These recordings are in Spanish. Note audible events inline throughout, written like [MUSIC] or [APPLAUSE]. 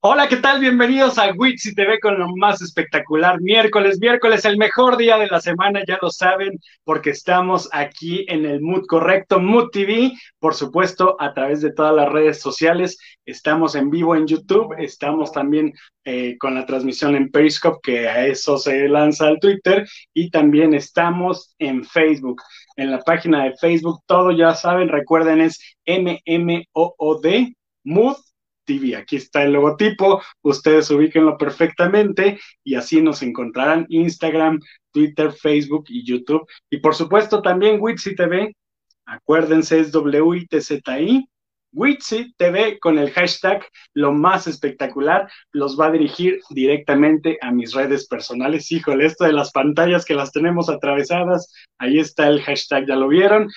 Hola, ¿qué tal? Bienvenidos a Wixi TV con lo más espectacular. Miércoles, miércoles, el mejor día de la semana, ya lo saben, porque estamos aquí en el Mood Correcto, Mood TV, por supuesto, a través de todas las redes sociales. Estamos en vivo en YouTube, estamos también eh, con la transmisión en Periscope, que a eso se lanza al Twitter, y también estamos en Facebook. En la página de Facebook, todo ya saben, recuerden, es M-M-O-O-D, Mood TV. Aquí está el logotipo, ustedes ubíquenlo perfectamente y así nos encontrarán Instagram, Twitter, Facebook y YouTube. Y por supuesto también Witsi TV, acuérdense es W-I-T-Z-I. Witsi TV con el hashtag lo más espectacular los va a dirigir directamente a mis redes personales. Híjole, esto de las pantallas que las tenemos atravesadas, ahí está el hashtag, ya lo vieron.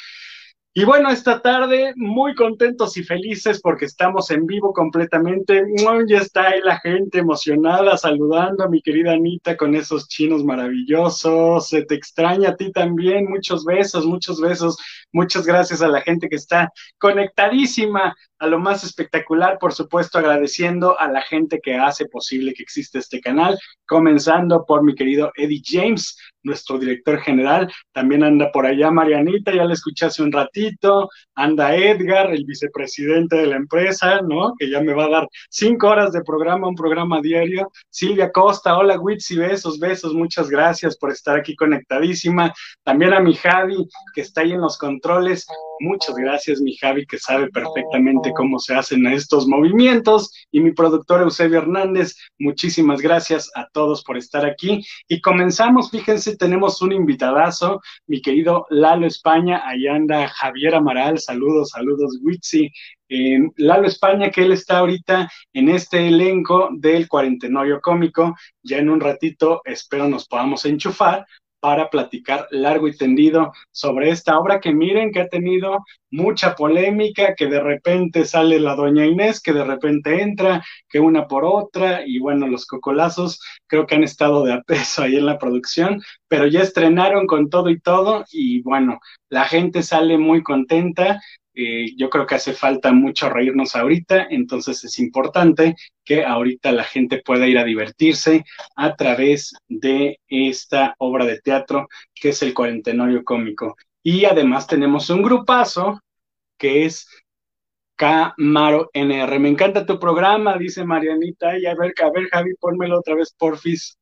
Y bueno, esta tarde muy contentos y felices porque estamos en vivo completamente. Ya está ahí la gente emocionada saludando a mi querida Anita con esos chinos maravillosos. Se te extraña a ti también. Muchos besos, muchos besos. Muchas gracias a la gente que está conectadísima a lo más espectacular, por supuesto, agradeciendo a la gente que hace posible que exista este canal, comenzando por mi querido Eddie James, nuestro director general, también anda por allá Marianita, ya la escuché hace un ratito, anda Edgar, el vicepresidente de la empresa, ¿no? Que ya me va a dar cinco horas de programa, un programa diario, Silvia Costa, hola Witsi, besos, besos, muchas gracias por estar aquí conectadísima, también a mi Javi, que está ahí en los controles, muchas gracias mi Javi, que sabe perfectamente cómo se hacen estos movimientos. Y mi productor Eusebio Hernández, muchísimas gracias a todos por estar aquí. Y comenzamos, fíjense, tenemos un invitadazo, mi querido Lalo España, ahí anda Javier Amaral, saludos, saludos, Witsi. Lalo España, que él está ahorita en este elenco del cuarentenorio cómico. Ya en un ratito espero nos podamos enchufar para platicar largo y tendido sobre esta obra que miren que ha tenido mucha polémica, que de repente sale la doña Inés, que de repente entra, que una por otra, y bueno, los cocolazos creo que han estado de apeso ahí en la producción, pero ya estrenaron con todo y todo, y bueno, la gente sale muy contenta, yo creo que hace falta mucho reírnos ahorita, entonces es importante que ahorita la gente pueda ir a divertirse a través de esta obra de teatro que es el Cuarentenorio Cómico. Y además tenemos un grupazo que es Camaro NR. Me encanta tu programa, dice Marianita. Y a ver, a ver, Javi, pónmelo otra vez, porfis.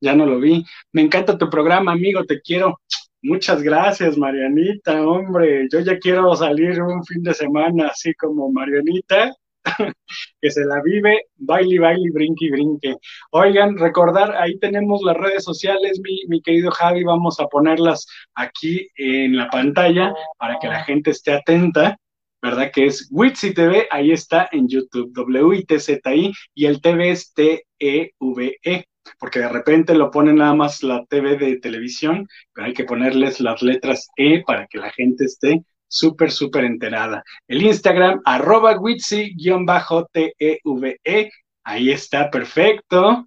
Ya no lo vi. Me encanta tu programa, amigo, te quiero. Muchas gracias, Marianita, hombre. Yo ya quiero salir un fin de semana así como Marianita, [LAUGHS] que se la vive, baile, baile, brinque, brinque. Oigan, recordar, ahí tenemos las redes sociales, mi, mi querido Javi, vamos a ponerlas aquí en la pantalla para que la gente esté atenta. ¿verdad? Que es Witsi TV, ahí está en YouTube, W-I-T-Z-I, y el TV es T-E-V-E. -E porque de repente lo ponen nada más la TV de televisión, pero hay que ponerles las letras E para que la gente esté súper, súper enterada. El Instagram, arroba Witsi-TEVE, e, ahí está, perfecto.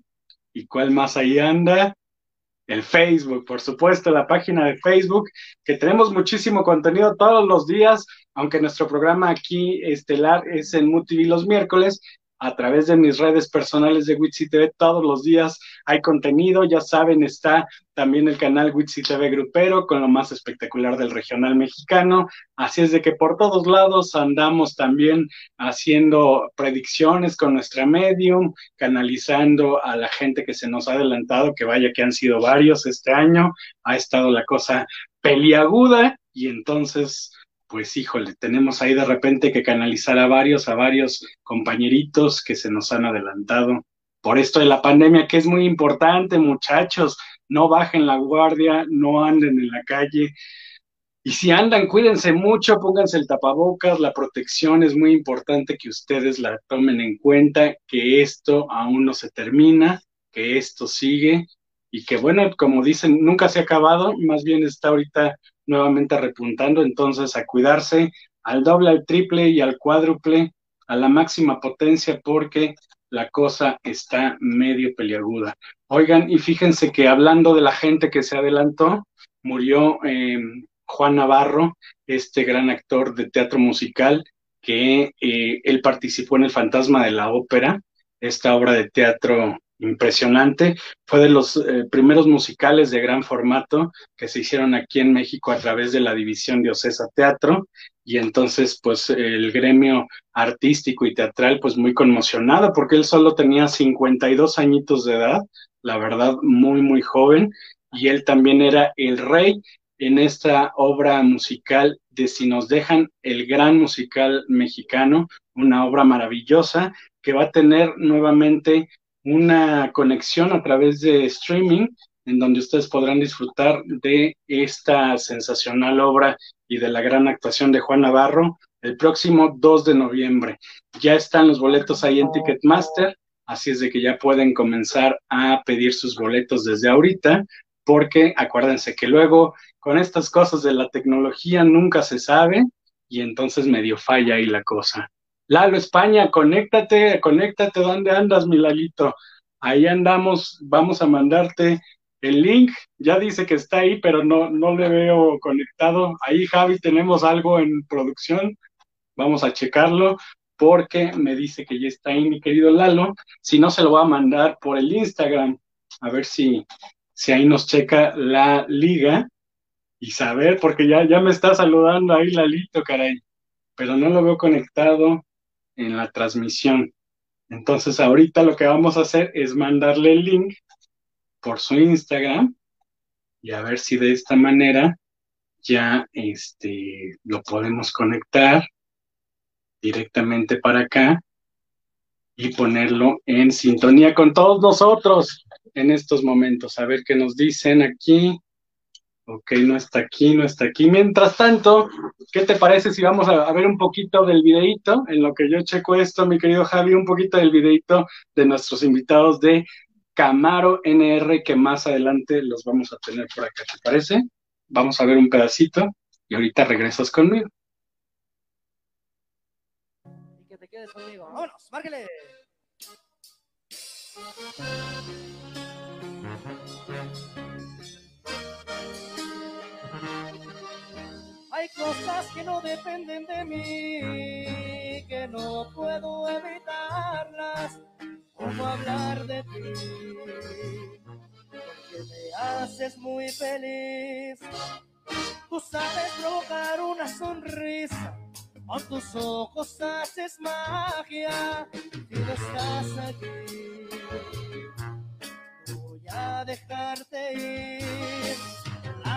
¿Y cuál más ahí anda? El Facebook, por supuesto, la página de Facebook, que tenemos muchísimo contenido todos los días, aunque nuestro programa aquí estelar es en MUTV los miércoles, a través de mis redes personales de Witsi TV todos los días hay contenido, ya saben, está también el canal Witsi TV Grupero con lo más espectacular del regional mexicano, así es de que por todos lados andamos también haciendo predicciones con nuestra medium, canalizando a la gente que se nos ha adelantado, que vaya que han sido varios este año, ha estado la cosa peliaguda y entonces pues híjole, tenemos ahí de repente que canalizar a varios, a varios compañeritos que se nos han adelantado por esto de la pandemia, que es muy importante, muchachos, no bajen la guardia, no anden en la calle. Y si andan, cuídense mucho, pónganse el tapabocas, la protección es muy importante que ustedes la tomen en cuenta, que esto aún no se termina, que esto sigue y que bueno, como dicen, nunca se ha acabado, más bien está ahorita nuevamente repuntando, entonces a cuidarse al doble, al triple y al cuádruple, a la máxima potencia, porque la cosa está medio peliaguda. Oigan, y fíjense que hablando de la gente que se adelantó, murió em, Juan Navarro, este gran actor de teatro musical, que eh, él participó en El Fantasma de la Ópera, esta obra de teatro impresionante. Fue de los eh, primeros musicales de gran formato que se hicieron aquí en México a través de la división de Ocesa Teatro y entonces pues el gremio artístico y teatral pues muy conmocionado porque él solo tenía 52 añitos de edad, la verdad muy muy joven y él también era el rey en esta obra musical de Si nos dejan el gran musical mexicano, una obra maravillosa que va a tener nuevamente una conexión a través de streaming en donde ustedes podrán disfrutar de esta sensacional obra y de la gran actuación de Juan Navarro el próximo 2 de noviembre. Ya están los boletos ahí en Ticketmaster, así es de que ya pueden comenzar a pedir sus boletos desde ahorita, porque acuérdense que luego con estas cosas de la tecnología nunca se sabe y entonces medio falla ahí la cosa. Lalo España, conéctate, conéctate, ¿dónde andas, mi Lalito? Ahí andamos, vamos a mandarte el link, ya dice que está ahí, pero no, no le veo conectado. Ahí, Javi, tenemos algo en producción, vamos a checarlo, porque me dice que ya está ahí, mi querido Lalo. Si no, se lo voy a mandar por el Instagram, a ver si, si ahí nos checa la liga y saber, porque ya, ya me está saludando ahí Lalito, caray, pero no lo veo conectado en la transmisión. Entonces ahorita lo que vamos a hacer es mandarle el link por su Instagram y a ver si de esta manera ya este, lo podemos conectar directamente para acá y ponerlo en sintonía con todos nosotros en estos momentos. A ver qué nos dicen aquí. Ok, no está aquí, no está aquí. Mientras tanto, ¿qué te parece si vamos a, ver un poquito del videito? En lo que yo checo esto, mi querido Javi, un poquito del videito de nuestros invitados de Camaro NR, que más adelante los vamos a tener por acá, ¿te parece? Vamos a ver un pedacito y ahorita regresas conmigo. Y que te quedes conmigo. ¡Vámonos! ¡Márquele! Hay cosas que no dependen de mí, que no puedo evitarlas, como hablar de ti, porque me haces muy feliz. Tú sabes provocar una sonrisa, con tus ojos haces magia, y no estás aquí. Voy a dejarte ir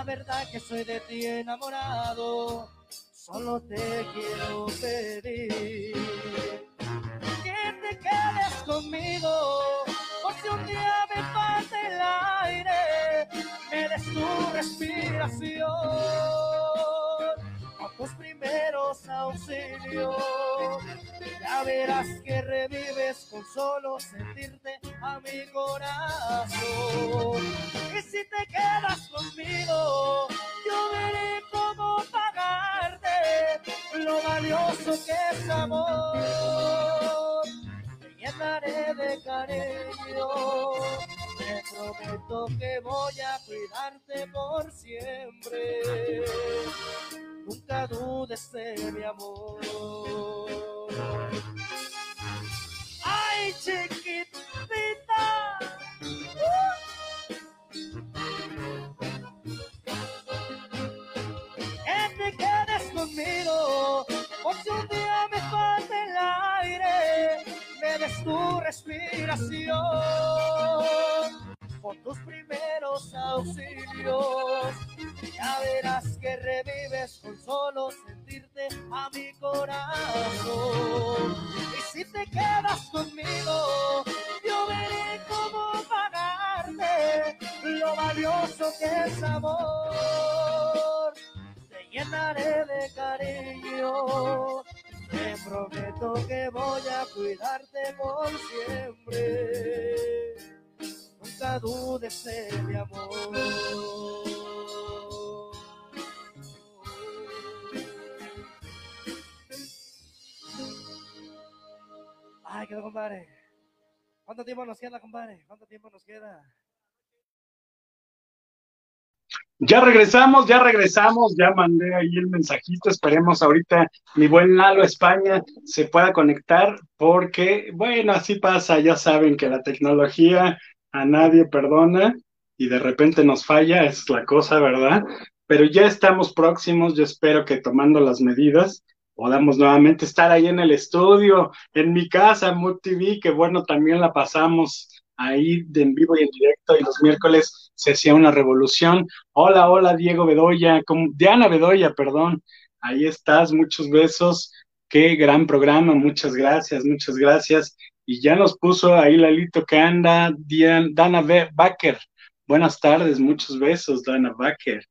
verdad que soy de ti enamorado, solo te quiero pedir que te quedes conmigo, por si un día me falta el aire, me des tu respiración, auxilios, ya verás que revives con solo sentirte a mi corazón. Y si te quedas conmigo, yo veré cómo pagarte lo valioso que es amor. Te llenaré de cariño, te prometo que voy a cuidarte por siempre. Nunca dudes de mi amor. Ay, chiquitita. Que te quedes conmigo, por si un día me falta el aire, me des tu respiración con tus primeros auxilios. Ya verás que revives con solo sentirte a mi corazón. Y si te quedas conmigo, yo veré cómo pagarte lo valioso que es amor. Te llenaré de cariño. Te prometo que voy a cuidarte por siempre. Nunca dudes amor. Ay, quedó, compadre. ¿Cuánto tiempo nos queda, compadre? ¿Cuánto tiempo nos queda? Ya regresamos, ya regresamos, ya mandé ahí el mensajito, esperemos ahorita mi buen Lalo España se pueda conectar porque, bueno, así pasa, ya saben que la tecnología a nadie perdona y de repente nos falla, es la cosa, ¿verdad? Pero ya estamos próximos, yo espero que tomando las medidas podamos nuevamente estar ahí en el estudio, en mi casa, Mood TV, que bueno, también la pasamos ahí de en vivo y en directo y los miércoles se hacía una revolución. Hola, hola Diego Bedoya, Diana Bedoya, perdón, ahí estás, muchos besos, qué gran programa, muchas gracias, muchas gracias. Y ya nos puso ahí Lalito que anda, Dana Baker. Buenas tardes, muchos besos, Dana Baker.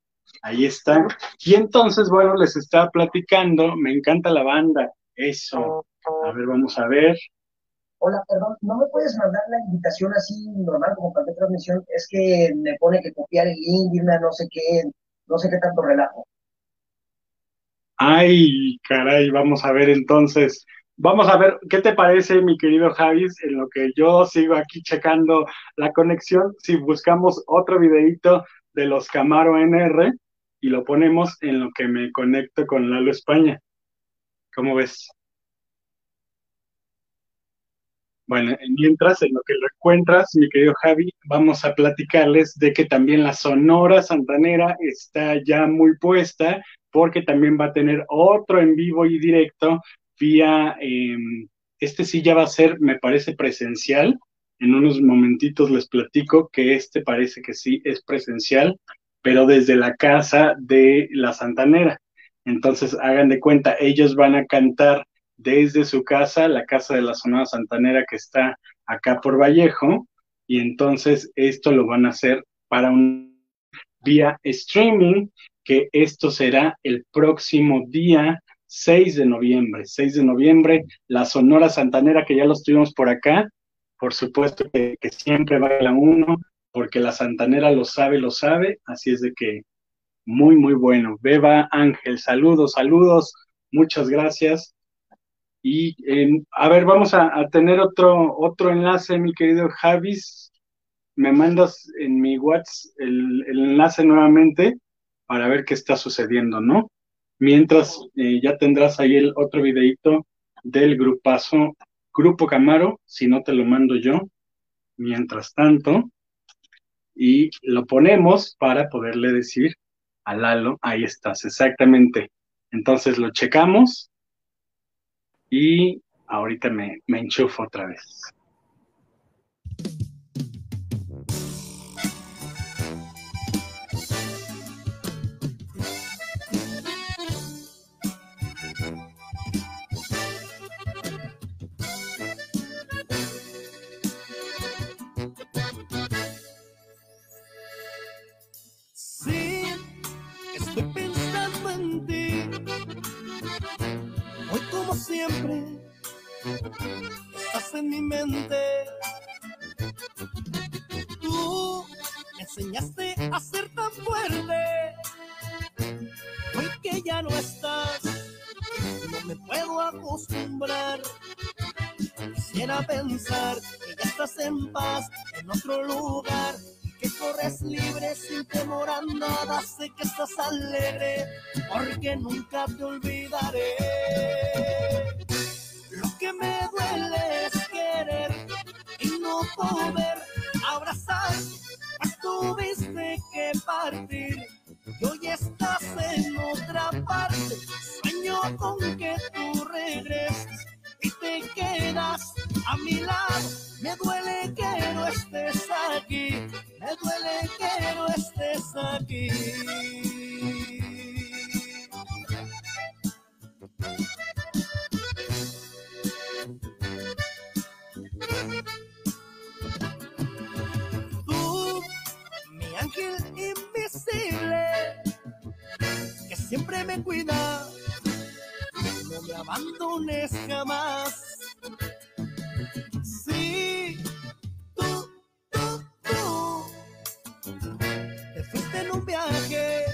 Ahí está. Y entonces, bueno, les estaba platicando, me encanta la banda, eso. A ver, vamos a ver hola, perdón, ¿no me puedes mandar la invitación así normal como para transmisión? Es que me pone que copiar el link, irme no sé qué, no sé qué tanto relajo. Ay, caray, vamos a ver entonces. Vamos a ver, ¿qué te parece, mi querido Javis, en lo que yo sigo aquí checando la conexión? Si buscamos otro videito de los Camaro NR y lo ponemos en lo que me conecto con Lalo España. ¿Cómo ves? Bueno, mientras en lo que lo encuentras, mi querido Javi, vamos a platicarles de que también la Sonora Santanera está ya muy puesta, porque también va a tener otro en vivo y directo vía, em, este sí ya va a ser, me parece, presencial. En unos momentitos les platico que este parece que sí es presencial, pero desde la casa de la Santanera. Entonces, hagan de cuenta, ellos van a cantar desde su casa, la casa de la Sonora Santanera que está acá por Vallejo, y entonces esto lo van a hacer para un vía streaming, que esto será el próximo día 6 de noviembre. 6 de noviembre, la Sonora Santanera, que ya los tuvimos por acá, por supuesto que, que siempre baila uno, porque la Santanera lo sabe, lo sabe, así es de que muy, muy bueno. Beba Ángel, saludos, saludos, muchas gracias. Y a ver, vamos a, tener otro, otro enlace, mi querido Javis. Me mandas en mi WhatsApp el, enlace nuevamente para ver qué está sucediendo, ¿no? Mientras eh, ya tendrás ahí el otro videito del grupazo Grupo Camaro, si no te lo mando yo, mientras tanto, y lo ponemos para poderle decir a Lalo, ahí estás, exactamente. Entonces lo checamos y ahorita me, me enchufo otra vez. Siempre estás en mi mente. Tú me enseñaste a ser tan fuerte. Hoy que ya no estás, no me puedo acostumbrar. Quisiera pensar que ya estás en paz en otro lugar que corres libre sin temor a nada, sé que estás alegre, porque nunca te olvidaré. Que me duele es querer y no poder abrazar, pues tuviste que partir y hoy estás en otra parte, sueño con que tú regreses y te quedas a mi lado. Me duele que no estés aquí, me duele que no estés aquí. Ángel invisible, que siempre me cuida no me abandones jamás. Sí, tú, tú, tú, te fuiste en un viaje,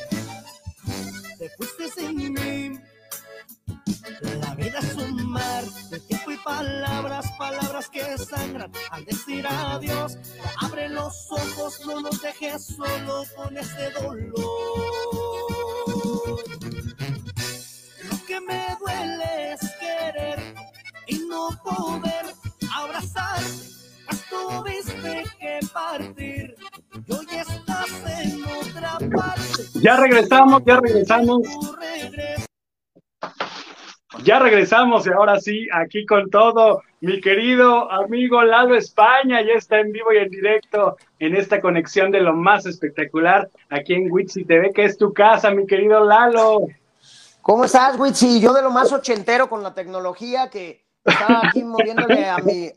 te fuiste sin mí. La vida es un mar de palabras, palabras que sangran al decir adiós. Abre los ojos, no nos dejes solo con este dolor. Lo que me duele es querer y no poder abrazar. Pues tuviste que partir y hoy estás en otra parte. Ya regresamos, ya regresamos. Ya regresamos y ahora sí, aquí con todo, mi querido amigo Lalo España, ya está en vivo y en directo en esta conexión de lo más espectacular aquí en Witsi TV, que es tu casa, mi querido Lalo. ¿Cómo estás, Witsi? Yo de lo más ochentero con la tecnología que estaba aquí moviéndole a mi,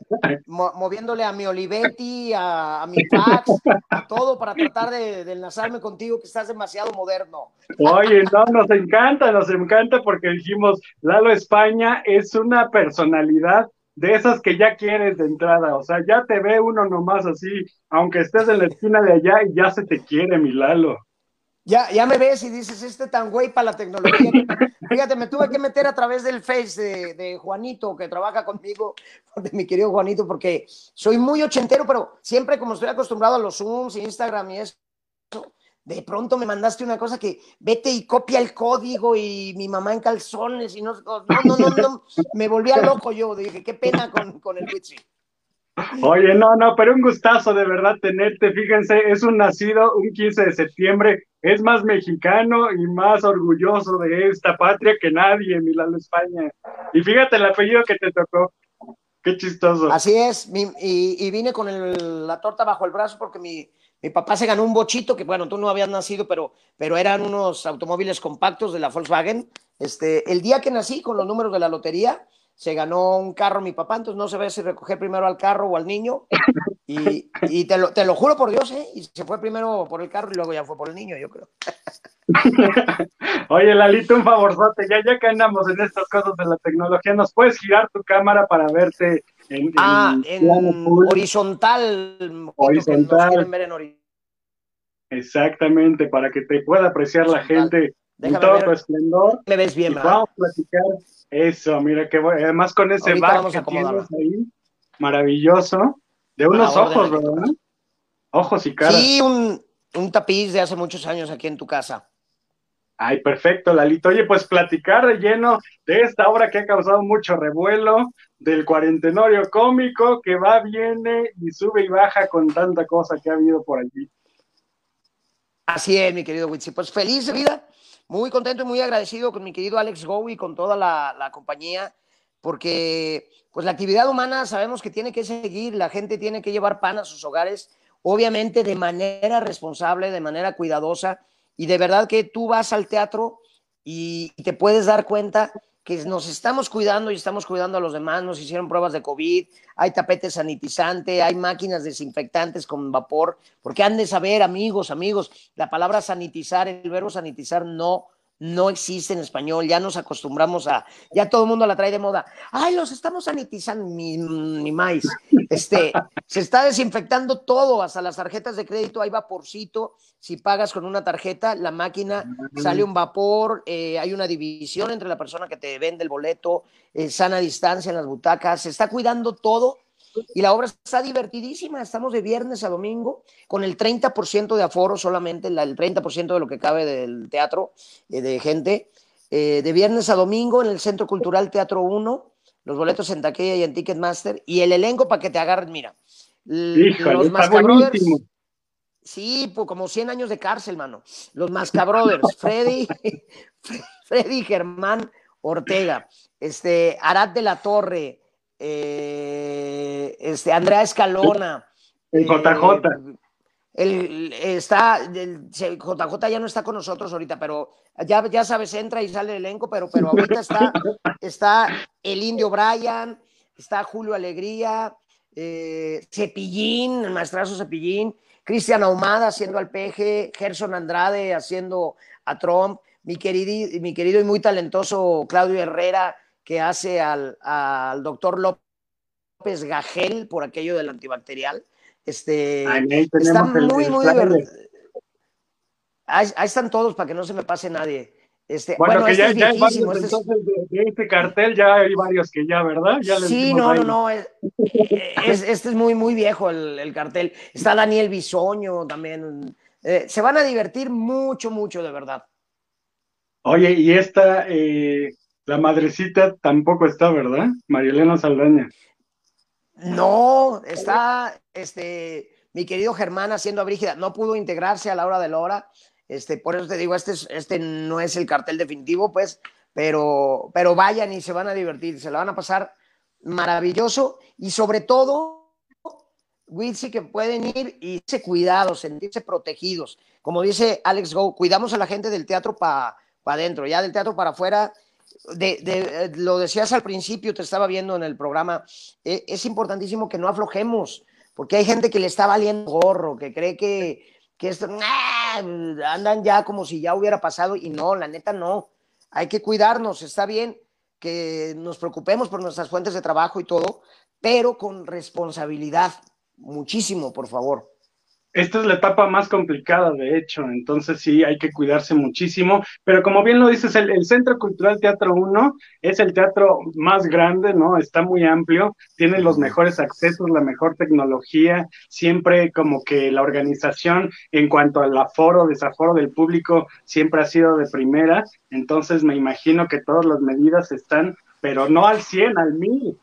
mo- moviéndole a mi Olivetti, a, a mi fax, a todo para tratar de, de enlazarme contigo, que estás demasiado moderno. Oye, no, nos encanta, nos encanta porque dijimos, Lalo España es una personalidad de esas que ya quieres de entrada, o sea, ya te ve uno nomás así, aunque estés en la esquina de allá y ya se te quiere, mi Lalo. Ya, ya me ves y dices, este tan güey para la tecnología. [LAUGHS] Fíjate, me tuve que meter a través del Face de, de Juanito, que trabaja conmigo, [LAUGHS] de mi querido Juanito, porque soy muy ochentero, pero siempre como estoy acostumbrado a los Zooms, Instagram y eso, de pronto me mandaste una cosa que vete y copia el código y mi mamá en calzones y no, no, no, no, no, me volvía loco yo, dije, qué pena con, con el Witsi. Oye, no, no, pero un gustazo de verdad tenerte. Fíjense, es un nacido un 15 de septiembre, es más mexicano y más orgulloso de esta patria que nadie, mi Lalo España. Y fíjate el apellido que te tocó. Qué chistoso. Así es, mi- y, y vine con el- la torta bajo el brazo porque mi, mi papá se ganó un bochito, que bueno, tú no habías nacido, pero, pero eran unos automóviles compactos de la Volkswagen. Este, el día que nací, con los números de la lotería, se ganó un carro mi papá, entonces no se ve si recoger primero al carro o al niño. [LAUGHS] Y, y te, lo, te lo juro por Dios, ¿eh? Y se fue primero por el carro y luego ya fue por el niño, yo creo. [LAUGHS] Oye, Lalito, un favorzote, ya, ya que andamos en estas cosas de la tecnología, ¿nos puedes girar tu cámara para verte en, Ah, plano en horizontal. Horizontal. ver en Exactamente, para que te pueda apreciar la gente en Déjame todo ver. tu esplendor. Me ves bien, ¿verdad? vamos a platicar eso, mira que bueno, además con ese back que tienes ahí, maravilloso, de unos ojos. ¿verdad? Ojos y cara. Sí, un, un tapiz de hace muchos años aquí en tu casa. Ay, perfecto, Lalito. Oye, pues platicar de lleno de esta obra que ha causado mucho revuelo, del cuarentenorio cómico que va, viene y sube y baja con tanta cosa que ha habido por allí. Así es, mi querido Witsi. Pues feliz de vida, muy contento y muy agradecido con mi querido Alex Go y con toda la, la compañía, porque pues la actividad humana sabemos que tiene que seguir, la gente tiene que llevar pan a sus hogares, obviamente de manera responsable, de manera cuidadosa, y de verdad que tú vas al teatro y te puedes dar cuenta que nos estamos cuidando y estamos cuidando a los demás, nos hicieron pruebas de COVID, hay tapete sanitizante, hay máquinas desinfectantes con vapor, porque han de saber, amigos, amigos, la palabra sanitizar, el verbo sanitizar no, no existe en español, ya nos acostumbramos a, ya todo el mundo la trae de moda, ay, los estamos sanitizando, ni, ni más, este, se está desinfectando todo, hasta las tarjetas de crédito, hay vaporcito, si pagas con una tarjeta, la máquina sale un vapor, eh, hay una división entre la persona que te vende el boleto, eh, sana distancia en las butacas, se está cuidando todo y la obra está divertidísima. Estamos de viernes a domingo con el 30% de aforo solamente, la- el 30% de lo que cabe del teatro eh, de gente. eh, de viernes a domingo en el Centro Cultural Teatro 1, los boletos en taquilla y en Ticketmaster y el elenco para que te agarren, mira. Híjole, los Mascabrothers. Sí, pues como 100 años de cárcel, mano. Los Mascabrothers, [LAUGHS] Freddy, [LAUGHS] Freddy Germán Ortega, este, Arad de la Torre, eh, este, Andrea Escalona. El eh, JJ. el- está, el- JJ ya no está con nosotros ahorita, pero ya, ya sabes, entra y sale el elenco, pero, pero ahorita está, [LAUGHS] está el Indio Brian, está Julio Alegría, eh, Cepillín, el maestrazo Cepillín, Cristian Ahumada haciendo al peje, Gerson Andrade haciendo a Trump, mi querido, mi querido y muy talentoso Claudio Herrera, que hace al, al doctor López Gagel por aquello del antibacterial. Este, está muy, muy divertido. Ahí, ahí están todos para que no se me pase nadie. Este, bueno, que este ya, hay varios, este entonces de, este cartel ya hay varios que ya, ¿verdad? Ya sí, no, no, no, es, este es muy, muy viejo el, cartel. Está Daniel Bisoño también. Eh, se van a divertir mucho, mucho, de verdad. Oye, y esta, eh, la madrecita tampoco está, ¿verdad? María Elena Saldaña. No, está, este, mi querido Germán haciendo a Brígida. No pudo integrarse a la hora de la hora este, por eso te digo, este, este no es el cartel definitivo, pues, pero, pero vayan y se van a divertir, se la van a pasar maravilloso y sobre todo, Witsi, que pueden ir y se cuidados, sentirse protegidos. Como dice Alex Go, cuidamos a la gente del teatro para adentro, ya del teatro para afuera. De, lo decías al principio, te estaba viendo en el programa, e, es importantísimo que no aflojemos, porque hay gente que le está valiendo gorro, que cree que, que esto, andan ya como si ya hubiera pasado y no, la neta no. Hay que cuidarnos, está bien que nos preocupemos por nuestras fuentes de trabajo y todo, pero con responsabilidad, muchísimo, por favor. Esta es la etapa más complicada, de hecho, entonces sí hay que cuidarse muchísimo, pero como bien lo dices, el, Centro Cultural Teatro 1 es el teatro más grande, ¿no? Está muy amplio, tiene los mejores accesos, la mejor tecnología, siempre como que la organización en cuanto al aforo, desaforo del público, siempre ha sido de primera, entonces me imagino que todas las medidas están, pero no al 100, al 1000.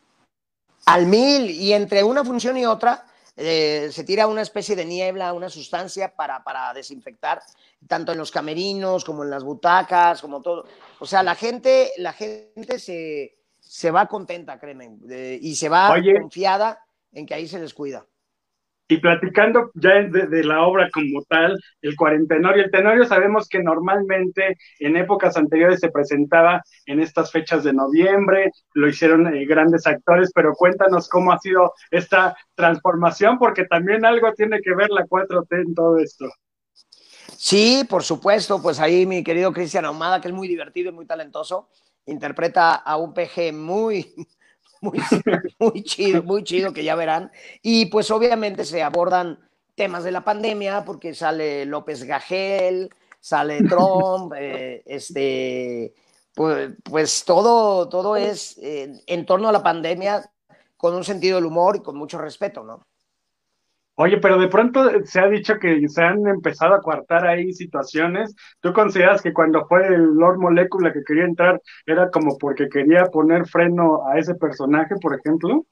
Al 1000, y entre una función y otra eh, se tira una especie de niebla, una sustancia para, para desinfectar, tanto en los camerinos como en las butacas, como todo. O sea, la gente, la gente se, se va contenta, créeme, y se va confiada en que ahí se descuida. Y platicando ya de, la obra como tal, el cuarentenorio, el tenorio sabemos que normalmente en épocas anteriores se presentaba en estas fechas de noviembre, lo hicieron eh, grandes actores, pero cuéntanos cómo ha sido esta transformación, porque también algo tiene que ver la 4T en todo esto. Sí, por supuesto, pues ahí mi querido Cristian Ahumada, que es muy divertido y muy talentoso, interpreta a un PG muy, [LAUGHS] muy, chido, muy chido que ya verán. Y pues obviamente se abordan temas de la pandemia porque sale López Gagel, sale [LAUGHS] Trump, eh, este, pues, pues, todo, todo es eh, en torno a la pandemia con un sentido del humor y con mucho respeto, ¿no? Oye, pero de pronto se ha dicho que se han empezado a coartar ahí situaciones. ¿Tú consideras que cuando fue el Lord Molecula que quería entrar era como porque quería poner freno a ese personaje, por ejemplo?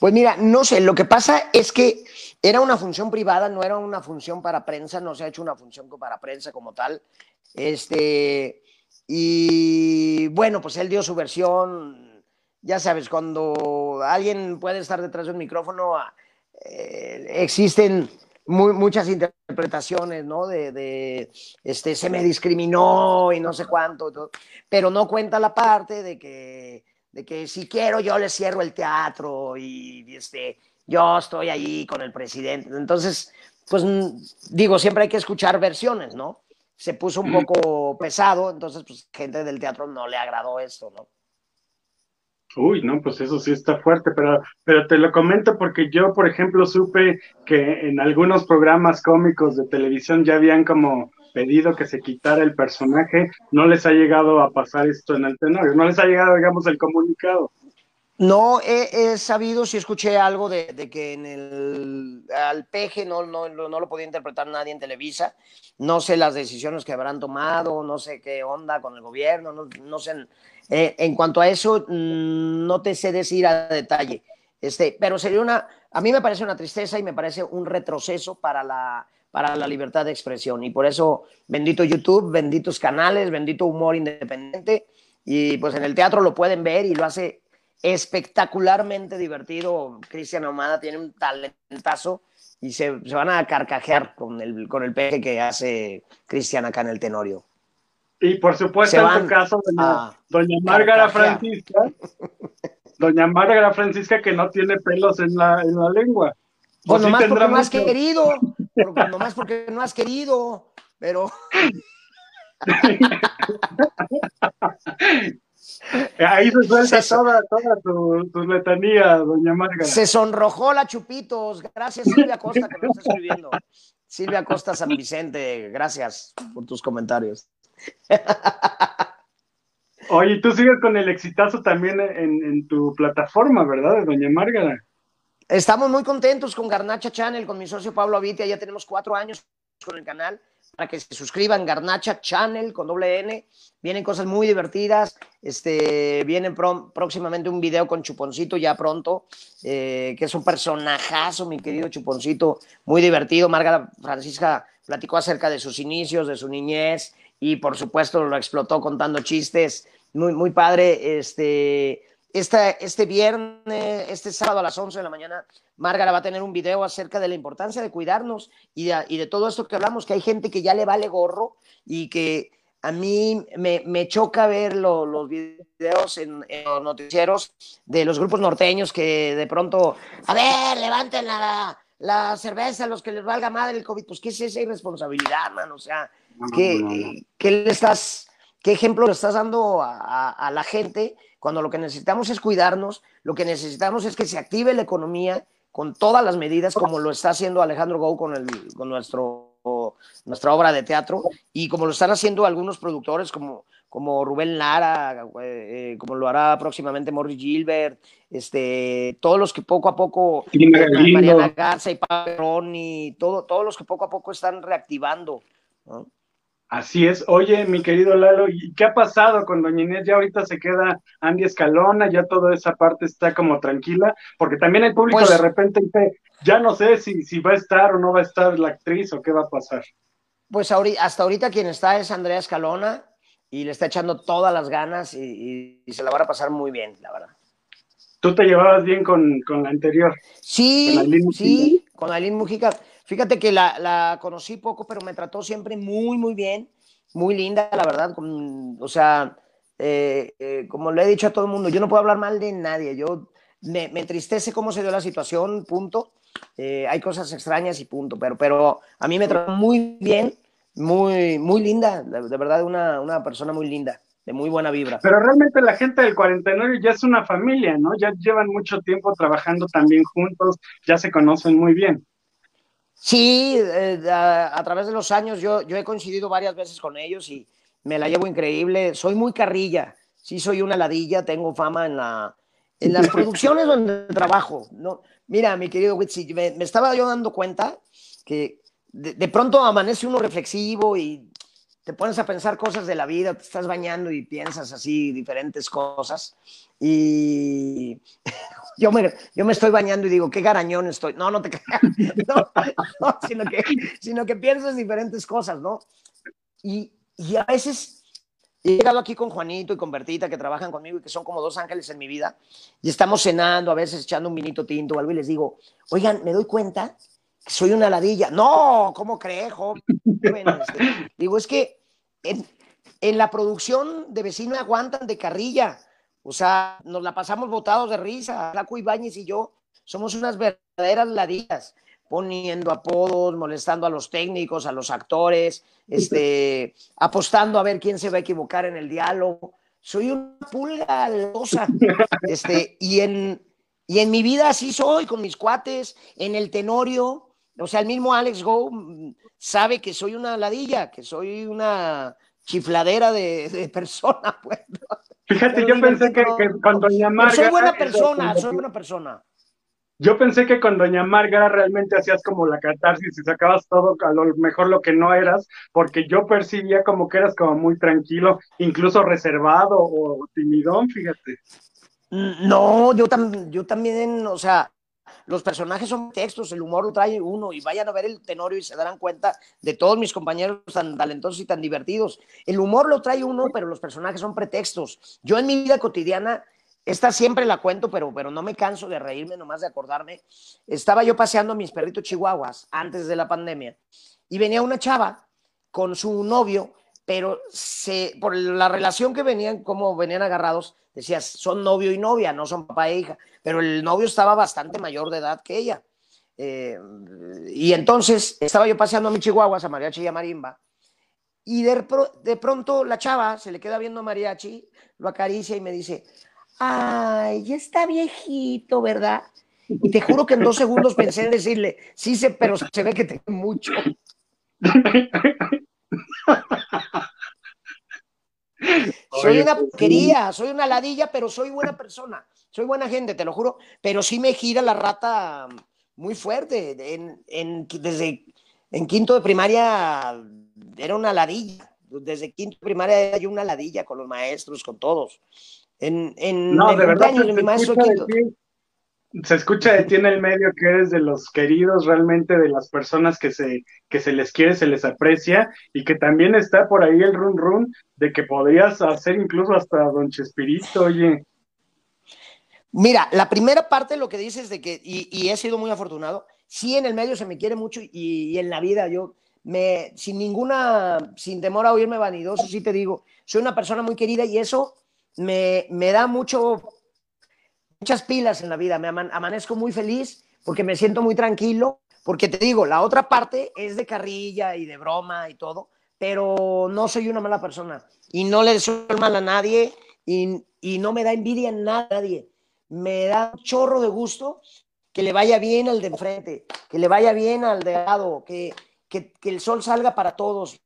Pues mira, no sé, lo que pasa es que era una función privada, no era una función para prensa, no se ha hecho una función para prensa como tal. Este, y bueno, pues él dio su versión, ya sabes, cuando alguien puede estar detrás de un micrófono eh, existen muchas interpretaciones, ¿no? De, este, se me discriminó y no sé cuánto, pero no cuenta la parte de que, de que si quiero yo le cierro el teatro y este, yo estoy ahí con el presidente. Entonces, pues digo, siempre hay que escuchar versiones, ¿no? Se puso un poco pesado, entonces, pues gente del teatro no le agradó esto, ¿no? Uy, no, pues eso sí está fuerte, pero, pero te lo comento porque yo, por ejemplo, supe que en algunos programas cómicos de televisión ya habían como pedido que se quitara el personaje, no les ha llegado a pasar esto en el tenorio, no les ha llegado, digamos, el comunicado. No he, sabido, si escuché algo de, que en el al peje no, no, no, lo podía interpretar nadie en Televisa. No sé las decisiones que habrán tomado, no sé qué onda con el gobierno, no, no sé. Eh, en cuanto a eso, mm, no te sé decir a detalle. Este, pero sería una, a mí me parece una tristeza y me parece un retroceso para la, para la libertad de expresión. Y por eso, bendito YouTube, benditos canales, bendito humor independiente. Y pues en el teatro lo pueden ver y lo hace espectacularmente divertido. Cristian Omada tiene un talentazo y se, van a carcajear con el, con el peje que hace Cristian acá en el Tenorio. Y por supuesto, en tu caso, doña, doña Márgara Francisca, doña Márgara Francisca que no tiene pelos en la, en la lengua. Pues nomás porque no has querido, nomás porque no has querido, pero... [LAUGHS] Ahí se suelta toda, toda tu, letanía, doña Márgara. Se sonrojó la Chupitos. Gracias, Silvia Costa, que nos está escribiendo. Silvia Costa San Vicente, gracias por tus comentarios. Oye, tú sigues con el exitazo también en, en tu plataforma, ¿verdad? De Doña Márgara. Estamos muy contentos con Garnacha Channel, con mi socio Pablo Avitia, ya tenemos cuatro años con el canal, para que se suscriban, Garnacha Channel con doble N, vienen cosas muy divertidas, este, viene próximamente un video con Chuponcito ya pronto, eh, que es un personajazo, mi querido Chuponcito, muy divertido, Margarita Francisca platicó acerca de sus inicios, de su niñez, y por supuesto lo explotó contando chistes, muy, muy padre, este este, este viernes, este sábado a las 11 de la mañana, Márgara va a tener un video acerca de la importancia de cuidarnos y de, y de, todo esto que hablamos, que hay gente que ya le vale gorro y que a mí me, me choca ver los videos en, los noticieros de los grupos norteños que de pronto, a ver, levanten la, la cerveza a los que les valga madre el COVID. Pues, ¿qué es esa irresponsabilidad, man? O sea, ¿qué, ¿qué le estás, qué ejemplo le estás dando a, a, a la gente? Cuando lo que necesitamos es cuidarnos, lo que necesitamos es que se active la economía con todas las medidas, como lo está haciendo Alejandro Gou con, el, con nuestro, nuestra obra de teatro, y como lo están haciendo algunos productores como, como Rubén Lara, eh, como lo hará próximamente Morris Gilbert, este, todos los que poco a poco, Mariana Garza y y todo, todos los que poco a poco están reactivando. ¿no? Así es. Oye, mi querido Lalo, ¿y qué ha pasado con Doña Inés? Ya ahorita se queda Andy Escalona, ya toda esa parte está como tranquila, porque también el público pues de repente dice, ya no sé si, si va a estar o no va a estar la actriz o qué va a pasar. Pues hasta ahorita quien está es Andrea Escalona y le está echando todas las ganas y, se la van a pasar muy bien, la verdad. ¿Tú te llevabas bien con, con la anterior? Sí, con sí, con Aileen Mujica. Fíjate que la, la, conocí poco, pero me trató siempre muy, muy bien, muy linda, la verdad. o sea, eh, eh, como le he dicho a todo el mundo, yo no puedo hablar mal de nadie. Yo me, me entristece cómo se dio la situación, punto. Eh, hay cosas extrañas y punto, pero, pero a mí me trató muy bien, muy, muy linda, de, de verdad, una, una persona muy linda de muy buena vibra. Pero realmente la gente del 49 ya es una familia, ¿no? Ya llevan mucho tiempo trabajando también juntos, ya se conocen muy bien. Sí, eh, a, a, través de los años yo, yo he coincidido varias veces con ellos y me la llevo increíble. Soy muy carrilla, sí soy una ladilla, tengo fama en, la, en las [LAUGHS] producciones donde trabajo. No, mira, mi querido Witsi, me, me, estaba yo dando cuenta que de, de, pronto amanece uno reflexivo y te pones a pensar cosas de la vida, te estás bañando y piensas así diferentes cosas. Y [LAUGHS] yo me, yo me estoy bañando y digo, qué garañón estoy. No, no te creas, [LAUGHS] no, no, sino, que, sino que piensas diferentes cosas, ¿no? Y, y a veces he llegado aquí con Juanito y con Bertita, que trabajan conmigo y que son como dos ángeles en mi vida, y estamos cenando, a veces echando un vinito tinto o algo, y les digo, oigan, me doy cuenta que soy una ladilla. No, ¿cómo crees, joven? [LAUGHS] Este, digo, es que en, en la producción de vecino aguantan de carrilla o sea, nos la pasamos botados de risa. Flaco Ibáñez y yo somos unas verdaderas ladillas, poniendo apodos, molestando a los técnicos, a los actores, este, [LAUGHS] apostando a ver quién se va a equivocar en el diálogo. Soy una pulga losa. [LAUGHS] Este, y, en, y en mi vida así soy, con mis cuates, en el tenorio. O sea, el mismo Alex Go sabe que soy una ladilla, que soy una chifladera de, de persona. [LAUGHS] Pues, Fíjate, yo pensé que, con Doña Marga. Soy buena persona, soy buena persona. Yo pensé que con Doña Marga realmente hacías como la catarsis y sacabas todo a lo mejor lo que no eras, porque yo percibía como que eras como muy tranquilo, incluso reservado o timidón, fíjate. No, yo, tam yo también, o sea, los personajes son textos, el humor lo trae uno y vayan a ver el tenorio y se darán cuenta de todos mis compañeros tan talentosos y tan divertidos. El humor lo trae uno, pero los personajes son pretextos. Yo en mi vida cotidiana, esta siempre la cuento, pero, pero no me canso de reírme, nomás de acordarme. Estaba yo paseando mis perritos chihuahuas antes de la pandemia y venía una chava con su novio, pero se, por la relación que venían, como venían agarrados, decías, son novio y novia, no son papá e hija, pero el novio estaba bastante mayor de edad que ella. Eh, y entonces estaba yo paseando a mi chihuahuas, a Mariachi y a Marimba, y de, de, pronto la chava se le queda viendo a Mariachi, lo acaricia y me dice, ay, ya está viejito, ¿verdad? Y te juro que en dos segundos pensé en decirle, sí, sé, pero se ve que tengo mucho. [LAUGHS] soy una porquería, soy una ladilla, pero soy buena persona. Soy buena gente, te lo juro. Pero sí me gira la rata muy fuerte. En, en, desde en quinto de primaria era una ladilla. Desde quinto de primaria era yo una ladilla con los maestros, con todos. En, en no, de verdad, mi maestro quinto se escucha de ti en el medio que eres de los queridos realmente, de las personas que se, que se les quiere, se les aprecia, y que también está por ahí el run run de que podrías hacer incluso hasta Don Chespirito, oye. Mira, la primera parte lo que dices de que, y, he sido muy afortunado, sí en el medio se me quiere mucho y, en la vida yo me, sin ninguna, sin temor a oírme vanidoso, sí te digo, soy una persona muy querida y eso me, me da mucho muchas pilas en la vida, me amanezco muy feliz porque me siento muy tranquilo, porque te digo, la otra parte es de carrilla y de broma y todo, pero no soy una mala persona y no le deseo mal a nadie y, y no me da envidia en nadie. Me da un chorro de gusto que le vaya bien al de enfrente, que le vaya bien al de lado, que, que, que el sol salga para todos,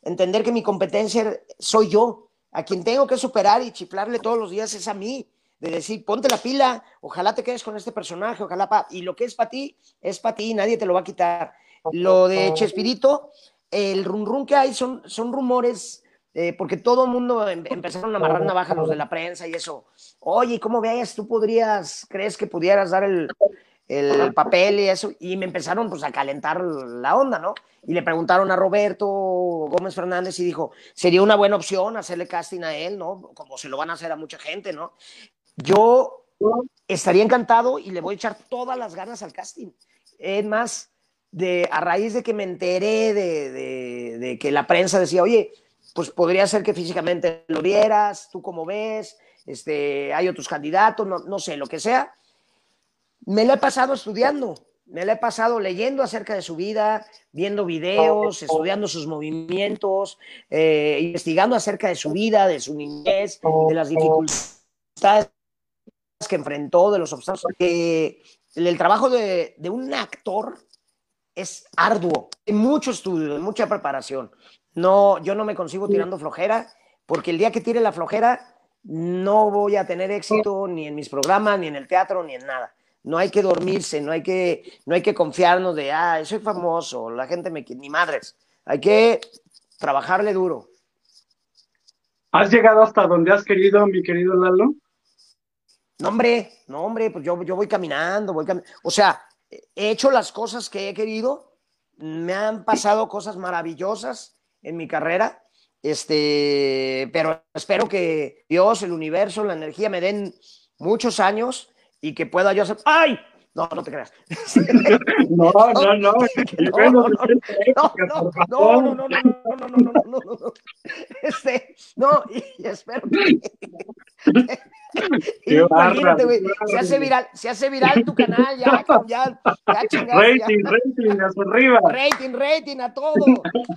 entender que mi competencia soy yo, a quien tengo que superar y chiflarle todos los días es a mí, de decir, ponte la pila, ojalá te quedes con este personaje, ojalá, pa... y lo que es para ti, es para ti, nadie te lo va a quitar. Lo de Chespirito, el rum rum que hay son, son rumores, eh, porque todo el mundo em, empezaron a amarrar navajas los de la prensa y eso. Oye, ¿cómo veas? ¿Tú podrías, crees que pudieras dar el, el papel y eso? Y me empezaron pues a calentar la onda, ¿no? Y le preguntaron a Roberto Gómez Fernández y dijo, sería una buena opción hacerle casting a él, ¿no? Como se lo van a hacer a mucha gente, ¿no? Yo estaría encantado y le voy a echar todas las ganas al casting. Es más, de, a raíz de que me enteré de, que la prensa decía, oye, pues podría ser que físicamente lo vieras, tú cómo ves, este, hay otros candidatos, no, no sé, lo que sea. Me lo he pasado estudiando, me lo he pasado leyendo acerca de su vida, viendo videos, estudiando sus movimientos, eh, investigando acerca de su vida, de su niñez, de las dificultades que enfrentó, de los obstáculos, que el, trabajo de, un actor es arduo, hay mucho estudio, mucha preparación. No, yo no me consigo tirando flojera, porque el día que tire la flojera no voy a tener éxito ni en mis programas, ni en el teatro, ni en nada. No hay que dormirse, no hay que, no hay que confiarnos de, ah, soy famoso, la gente me quiere, ni madres. Hay que trabajarle duro. ¿Has llegado hasta donde has querido, mi querido Lalo? No, hombre, no, hombre, pues yo, yo voy caminando, voy O sea, he hecho las cosas que he querido, me han pasado cosas maravillosas en mi carrera, este, pero espero que Dios, el universo, la energía me den muchos años y que pueda yo hacer. ¡Ay! No, no te creas. No, no, no. No, no, no, no, no, no, no, no, no, no, no, no, Este, no, y espero que. Imagínate, güey, se hace viral, se hace viral tu canal, ya, ya, ya. Rating, rating, hacia arriba. Rating, rating, a todo,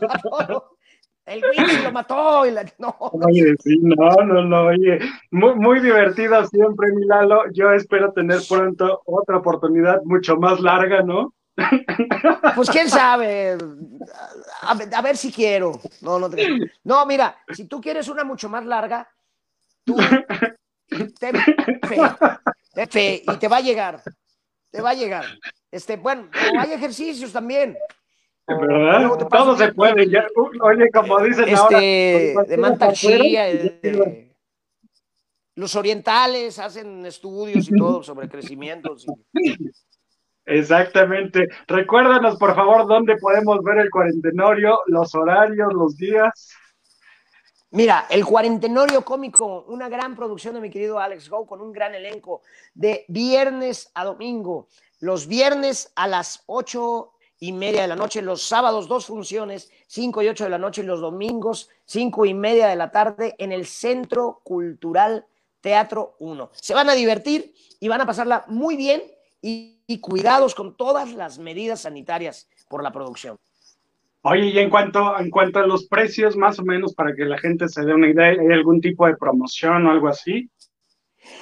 a todo. El Witch lo mató. Y la... no. Oye, sí, no, no, no, oye. Muy, muy divertido siempre, Milalo. Yo espero tener pronto otra oportunidad mucho más larga, ¿no? [LAUGHS] Pues quién sabe. A, ver si quiero. No, no, no, mira, si tú quieres una mucho más larga, tú ten fe, ten fe y te va a llegar. Te va a llegar. Este, bueno, hay ejercicios también. ¿Verdad? Todo se puede. oye, como dicen este, ahora. De Mantaxía, los orientales hacen estudios y todo sobre crecimientos. Exactamente. Recuérdanos, por favor, dónde podemos ver el cuarentenorio, los horarios, los días. Mira, el cuarentenorio cómico, una gran producción de mi querido Alex Go con un gran elenco de viernes a domingo. Los viernes a las 8 y media de la noche, los sábados dos funciones, cinco y ocho de la noche, y los domingos cinco y media de la tarde en el Centro Cultural Teatro 1. Se van a divertir y van a pasarla muy bien y, cuidados con todas las medidas sanitarias por la producción. Oye, y en cuanto, en cuanto a los precios, más o menos, para que la gente se dé una idea, ¿hay algún tipo de promoción o algo así?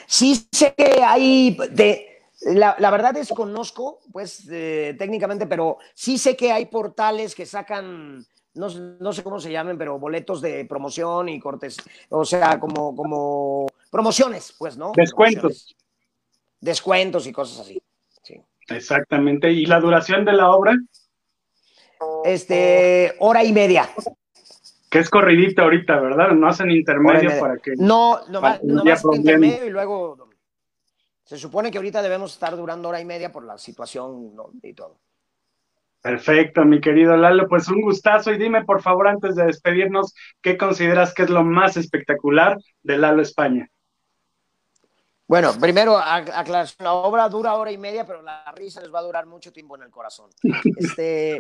Sí sé que hay de, la, la, verdad desconozco, pues, eh, técnicamente, pero sí sé que hay portales que sacan no, no, sé cómo se llamen, pero boletos de promoción y cortes, o sea, como, como promociones, pues, ¿no? Descuentos. Descuentos y cosas así. Sí. Exactamente. ¿Y la duración de la obra? Este, hora y media. Que es corridita ahorita, ¿verdad? No hacen intermedio para que. No, no, no, no intermedio y luego. Se supone que ahorita debemos estar durando hora y media por la situación ¿no? y todo. Perfecto, mi querido Lalo, pues un gustazo y dime por favor antes de despedirnos, ¿qué consideras que es lo más espectacular de Lalo España? Bueno, primero, aclaración, la obra dura hora y media, pero la risa les va a durar mucho tiempo en el corazón. [LAUGHS] Este,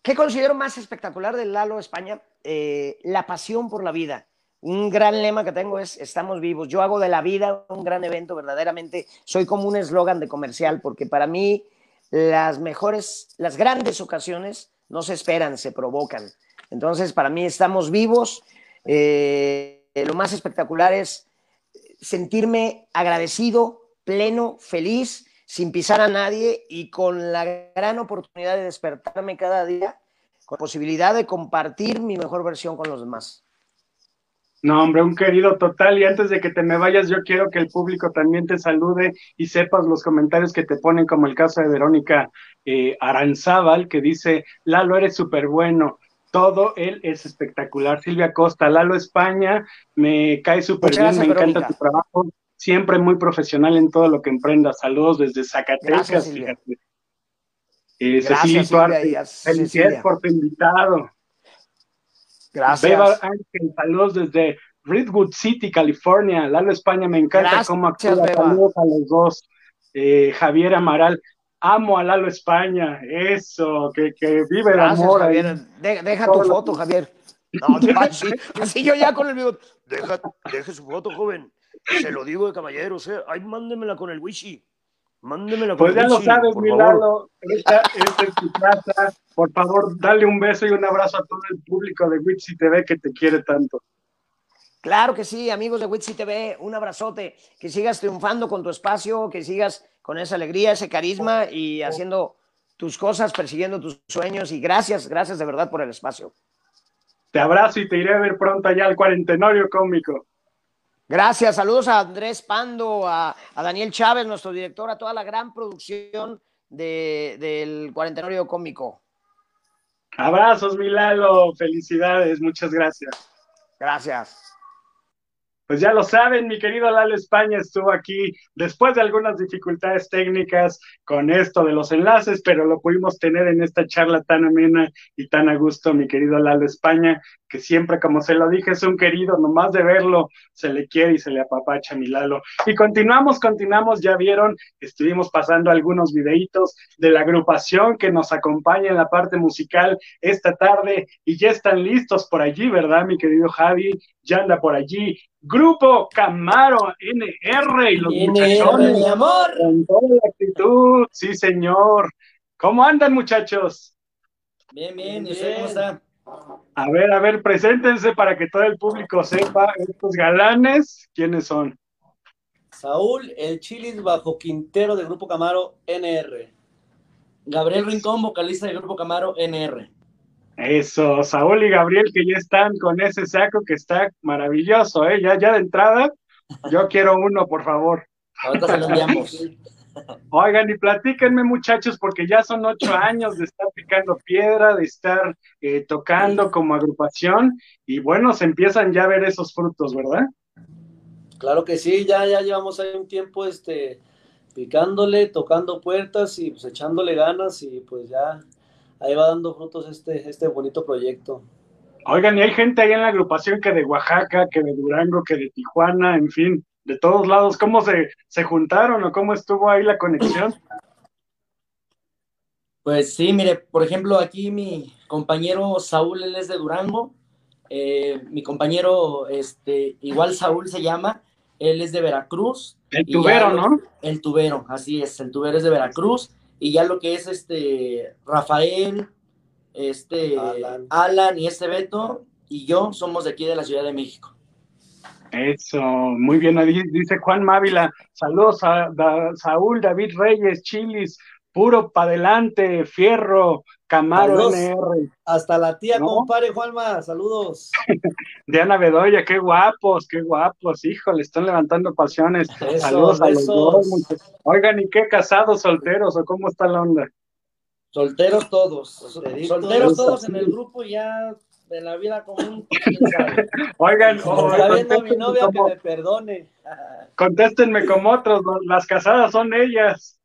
¿Qué considero más espectacular de Lalo España? Eh, la pasión por la vida. Un gran lema que tengo es estamos vivos. Yo hago de la vida un gran evento, verdaderamente. Soy como un eslogan de comercial, porque para mí las mejores, las grandes ocasiones no se esperan, se provocan. Entonces, para mí estamos vivos. Eh, lo más espectacular es sentirme agradecido, pleno, feliz, sin pisar a nadie y con la gran oportunidad de despertarme cada día con la posibilidad de compartir mi mejor versión con los demás. No, hombre, un querido total. Y antes de que te me vayas, yo quiero que el público también te salude y sepas los comentarios que te ponen, como el caso de Verónica eh, Aranzábal, que dice, Lalo, eres súper bueno. Todo él es espectacular. Silvia Costa, Lalo España, me cae súper bien, me encanta tu trabajo. Siempre muy profesional en todo lo que emprendas. Saludos desde Zacatecas. Gracias, Silvia. Eh, Cecilia felicidades por tu invitado. Gracias. Beba Ángel, saludos desde Redwood City, California. Lalo España, me encanta cómo actúa. Saludos a los dos. Eh, Javier Amaral, amo a Lalo España. Eso, que, que vive el amor. Javier. deja tu foto, Javier. No, [LAUGHS] así, yo ya con el video. Deja, deje su foto, joven. Se lo digo de caballeros, ¿eh? Ay, mándemela con el wishi. Mándemela con pues Pues ya lo sabes, mi Lalo. Esta, esta es tu casa por favor, dale un beso y un abrazo a todo el público de Witsi TV que te quiere tanto. Claro que sí, amigos de Witsi TV, un abrazote, que sigas triunfando con tu espacio, que sigas con esa alegría, ese carisma y haciendo tus cosas, persiguiendo tus sueños y gracias, gracias de verdad por el espacio. Te abrazo y te iré a ver pronto allá al cuarentenorio cómico. Gracias, saludos a Andrés Pando, a, Daniel Chávez, nuestro director, a toda la gran producción del cuarentenorio cómico. Abrazos, Milalo. Felicidades. Muchas gracias. Gracias. Pues ya lo saben, mi querido Lalo España estuvo aquí después de algunas dificultades técnicas con esto de los enlaces, pero lo pudimos tener en esta charla tan amena y tan a gusto, mi querido Lalo España, que siempre, como se lo dije, es un querido, nomás de verlo se le quiere y se le apapacha, mi Lalo. Y continuamos, continuamos, ya vieron, estuvimos pasando algunos videitos de la agrupación que nos acompaña en la parte musical esta tarde y ya están listos por allí, ¿verdad, mi querido Javi? Ya anda por allí Grupo Camaro NR y los muchachones. mi amor. Con toda la actitud, sí, señor. ¿Cómo andan, muchachos? Bien, bien, ¿y usted cómo está? A ver, a ver, preséntense para que todo el público sepa estos galanes, ¿quiénes son? Saúl, el Chilis bajo Quintero del Grupo Camaro NR. Gabriel Rincón, vocalista del Grupo Camaro NR. Eso, Saúl y Gabriel que ya están con ese saco que está maravilloso, ¿eh? Ya, ya de entrada, yo quiero uno, por favor. Ahorita se lo enviamos. [LAUGHS] Oigan, y platíquenme, muchachos, porque ya son ocho años de estar picando piedra, de estar eh, tocando como agrupación, y bueno, se empiezan ya a ver esos frutos, ¿verdad? Claro que sí, ya, ya llevamos ahí un tiempo este, picándole, tocando puertas y pues echándole ganas, y pues ya ahí va dando frutos este, este bonito proyecto. Oigan, y hay gente ahí en la agrupación que de Oaxaca, que de Durango, que de Tijuana, en fin, de todos lados. ¿Cómo se, se juntaron o cómo estuvo ahí la conexión? Pues sí, mire, por ejemplo, aquí mi compañero Saúl, él es de Durango. Eh, mi compañero, este, igual Saúl se llama, él es de Veracruz. El tubero, ¿no? El tubero, así es, el tubero es de Veracruz y ya lo que es este Rafael, este Alan. y este Beto y yo somos de aquí de la Ciudad de México. Eso, muy bien, dice Juan Mávila, saludos a Saúl, David Reyes, Chilis, puro para adelante, fierro, Camaro. NR. Hasta la tía, ¿No? compadre Juanma, saludos. [LAUGHS] Diana Bedoya, qué guapos, qué guapos, híjole, están levantando pasiones. Besos, Saludos a los dos. Oigan, ¿y qué casados, solteros o cómo está la onda? Solteros todos. Solteros todos en el grupo y ya de la vida común. [LAUGHS] Oigan, Me o- está viendo mi novia que me perdone. [LAUGHS] contéstenme como otros, las casadas son ellas.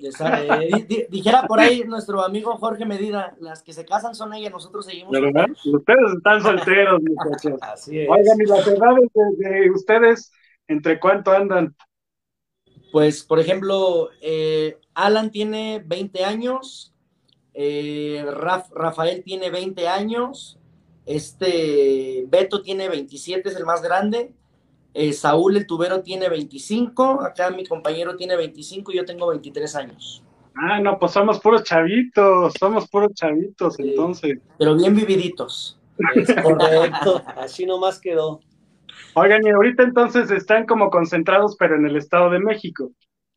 Ya sabe. Di- di- dijera por ahí nuestro amigo Jorge Medina, las que se casan son ellas, nosotros seguimos. ¿verdad? Ustedes están solteros, muchachos. [LAUGHS] Así es. Oigan, ¿y las edades de, de ustedes entre cuánto andan? Pues, por ejemplo, eh, Alan tiene 20 años, eh, Raf- Rafael tiene 20 años, este Beto tiene 27, es el más grande, eh, Saúl el tubero tiene 25, acá mi compañero tiene 25 y yo tengo 23 años, Ah, no, pues somos puros chavitos, somos puros chavitos, Sí. entonces. pero bien vividitos. Es correcto. Así nomás quedó. Oigan, y ahorita entonces están como concentrados, pero en el Estado de México.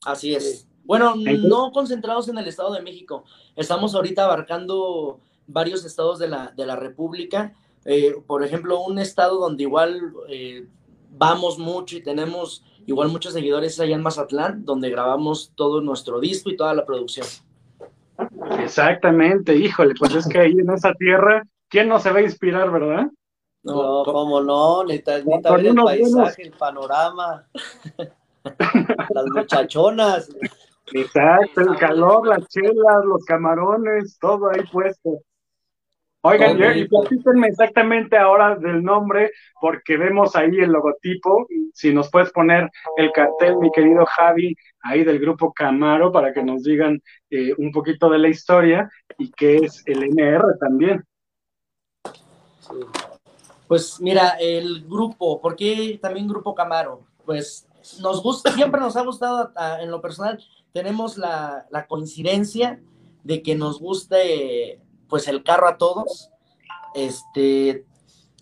Así es. Bueno, Entonces- no concentrados en el Estado de México. Estamos ahorita abarcando varios estados de la, de la República. Eh, por ejemplo, un estado donde igual eh, vamos mucho y tenemos igual muchos seguidores es allá en Mazatlán, donde grabamos todo nuestro disco y toda la producción. Exactamente, híjole, pues es que ahí en esa tierra, ¿quién no se va a inspirar, verdad? No, cómo no, necesitas, necesitas ver el paisaje, buenos- el panorama, [LAUGHS] las muchachonas. Exacto, el calor, las chelas, los camarones, todo ahí puesto. Oigan, y platíquenme exactamente ahora del nombre, porque vemos ahí el logotipo. Si nos puedes poner el cartel, mi querido Javi, ahí del grupo Camaro, para que nos digan eh, un poquito de la historia y qué es el NR también. Sí. Pues mira, el grupo, ¿por qué también Grupo Camaro? Pues nos gusta, siempre nos ha gustado a- en lo personal, tenemos la, la coincidencia de que nos guste pues el carro a todos. Este,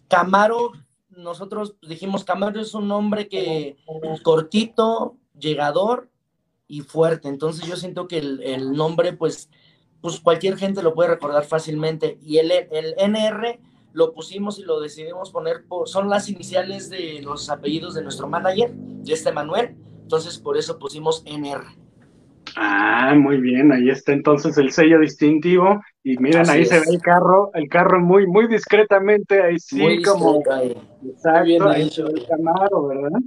Camaro, nosotros dijimos, Camaro es un nombre que cortito, llegador y fuerte. Entonces yo siento que el, el nombre, pues, pues cualquier gente lo puede recordar fácilmente. Y el, el NR lo pusimos y lo decidimos poner por, son las iniciales de los apellidos de nuestro manager, de este Manuel. Entonces por eso pusimos NR. Ah, muy bien, ahí está entonces el sello distintivo. Y miren, Así ahí se ve el carro, el carro muy, muy discretamente, ahí sí, Muy como, discreto ahí. exacto, bien ahí se ve el Camaro, ¿verdad?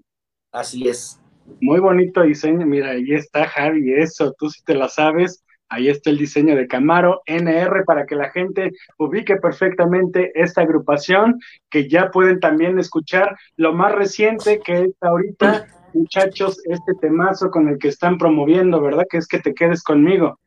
Así es. Muy bonito diseño, mira, ahí está Javi, eso, tú sí te la sabes. Ahí está el diseño de Camaro NR para que la gente ubique perfectamente esta agrupación, que ya pueden también escuchar lo más reciente que es ahorita, muchachos, este temazo con el que están promoviendo, ¿verdad? Que es que te quedes conmigo.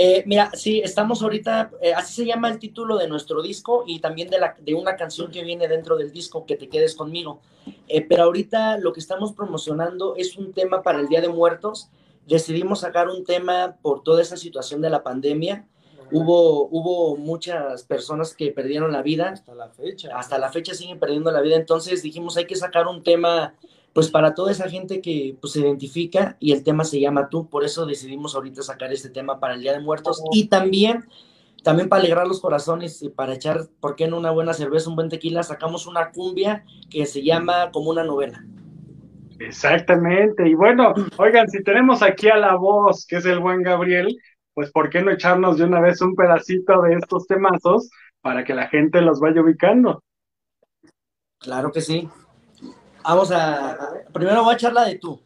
Eh, mira, sí, estamos ahorita, eh, así se llama el título de nuestro disco y también de, la, de una canción que viene dentro del disco, Que te quedes conmigo. Eh, pero ahorita lo que estamos promocionando es un tema para el Día de Muertos. Decidimos sacar un tema por toda esa situación de la pandemia. Hubo, hubo muchas personas que perdieron la vida, Hasta la fecha. hasta la fecha siguen perdiendo la vida, entonces dijimos hay que sacar un tema pues para toda esa gente que pues, se identifica y el tema se llama tú, por eso decidimos ahorita sacar este tema para el Día de Muertos y también, también para alegrar los corazones y para echar, ¿por qué no una buena cerveza, un buen tequila? Sacamos una cumbia que se llama como una novela. Exactamente. Y bueno, oigan, si tenemos aquí a la voz, que es el buen Gabriel, pues ¿por qué no echarnos de una vez un pedacito de estos temazos para que la gente los vaya ubicando? Claro que sí. Vamos a, primero voy a echar la de tú.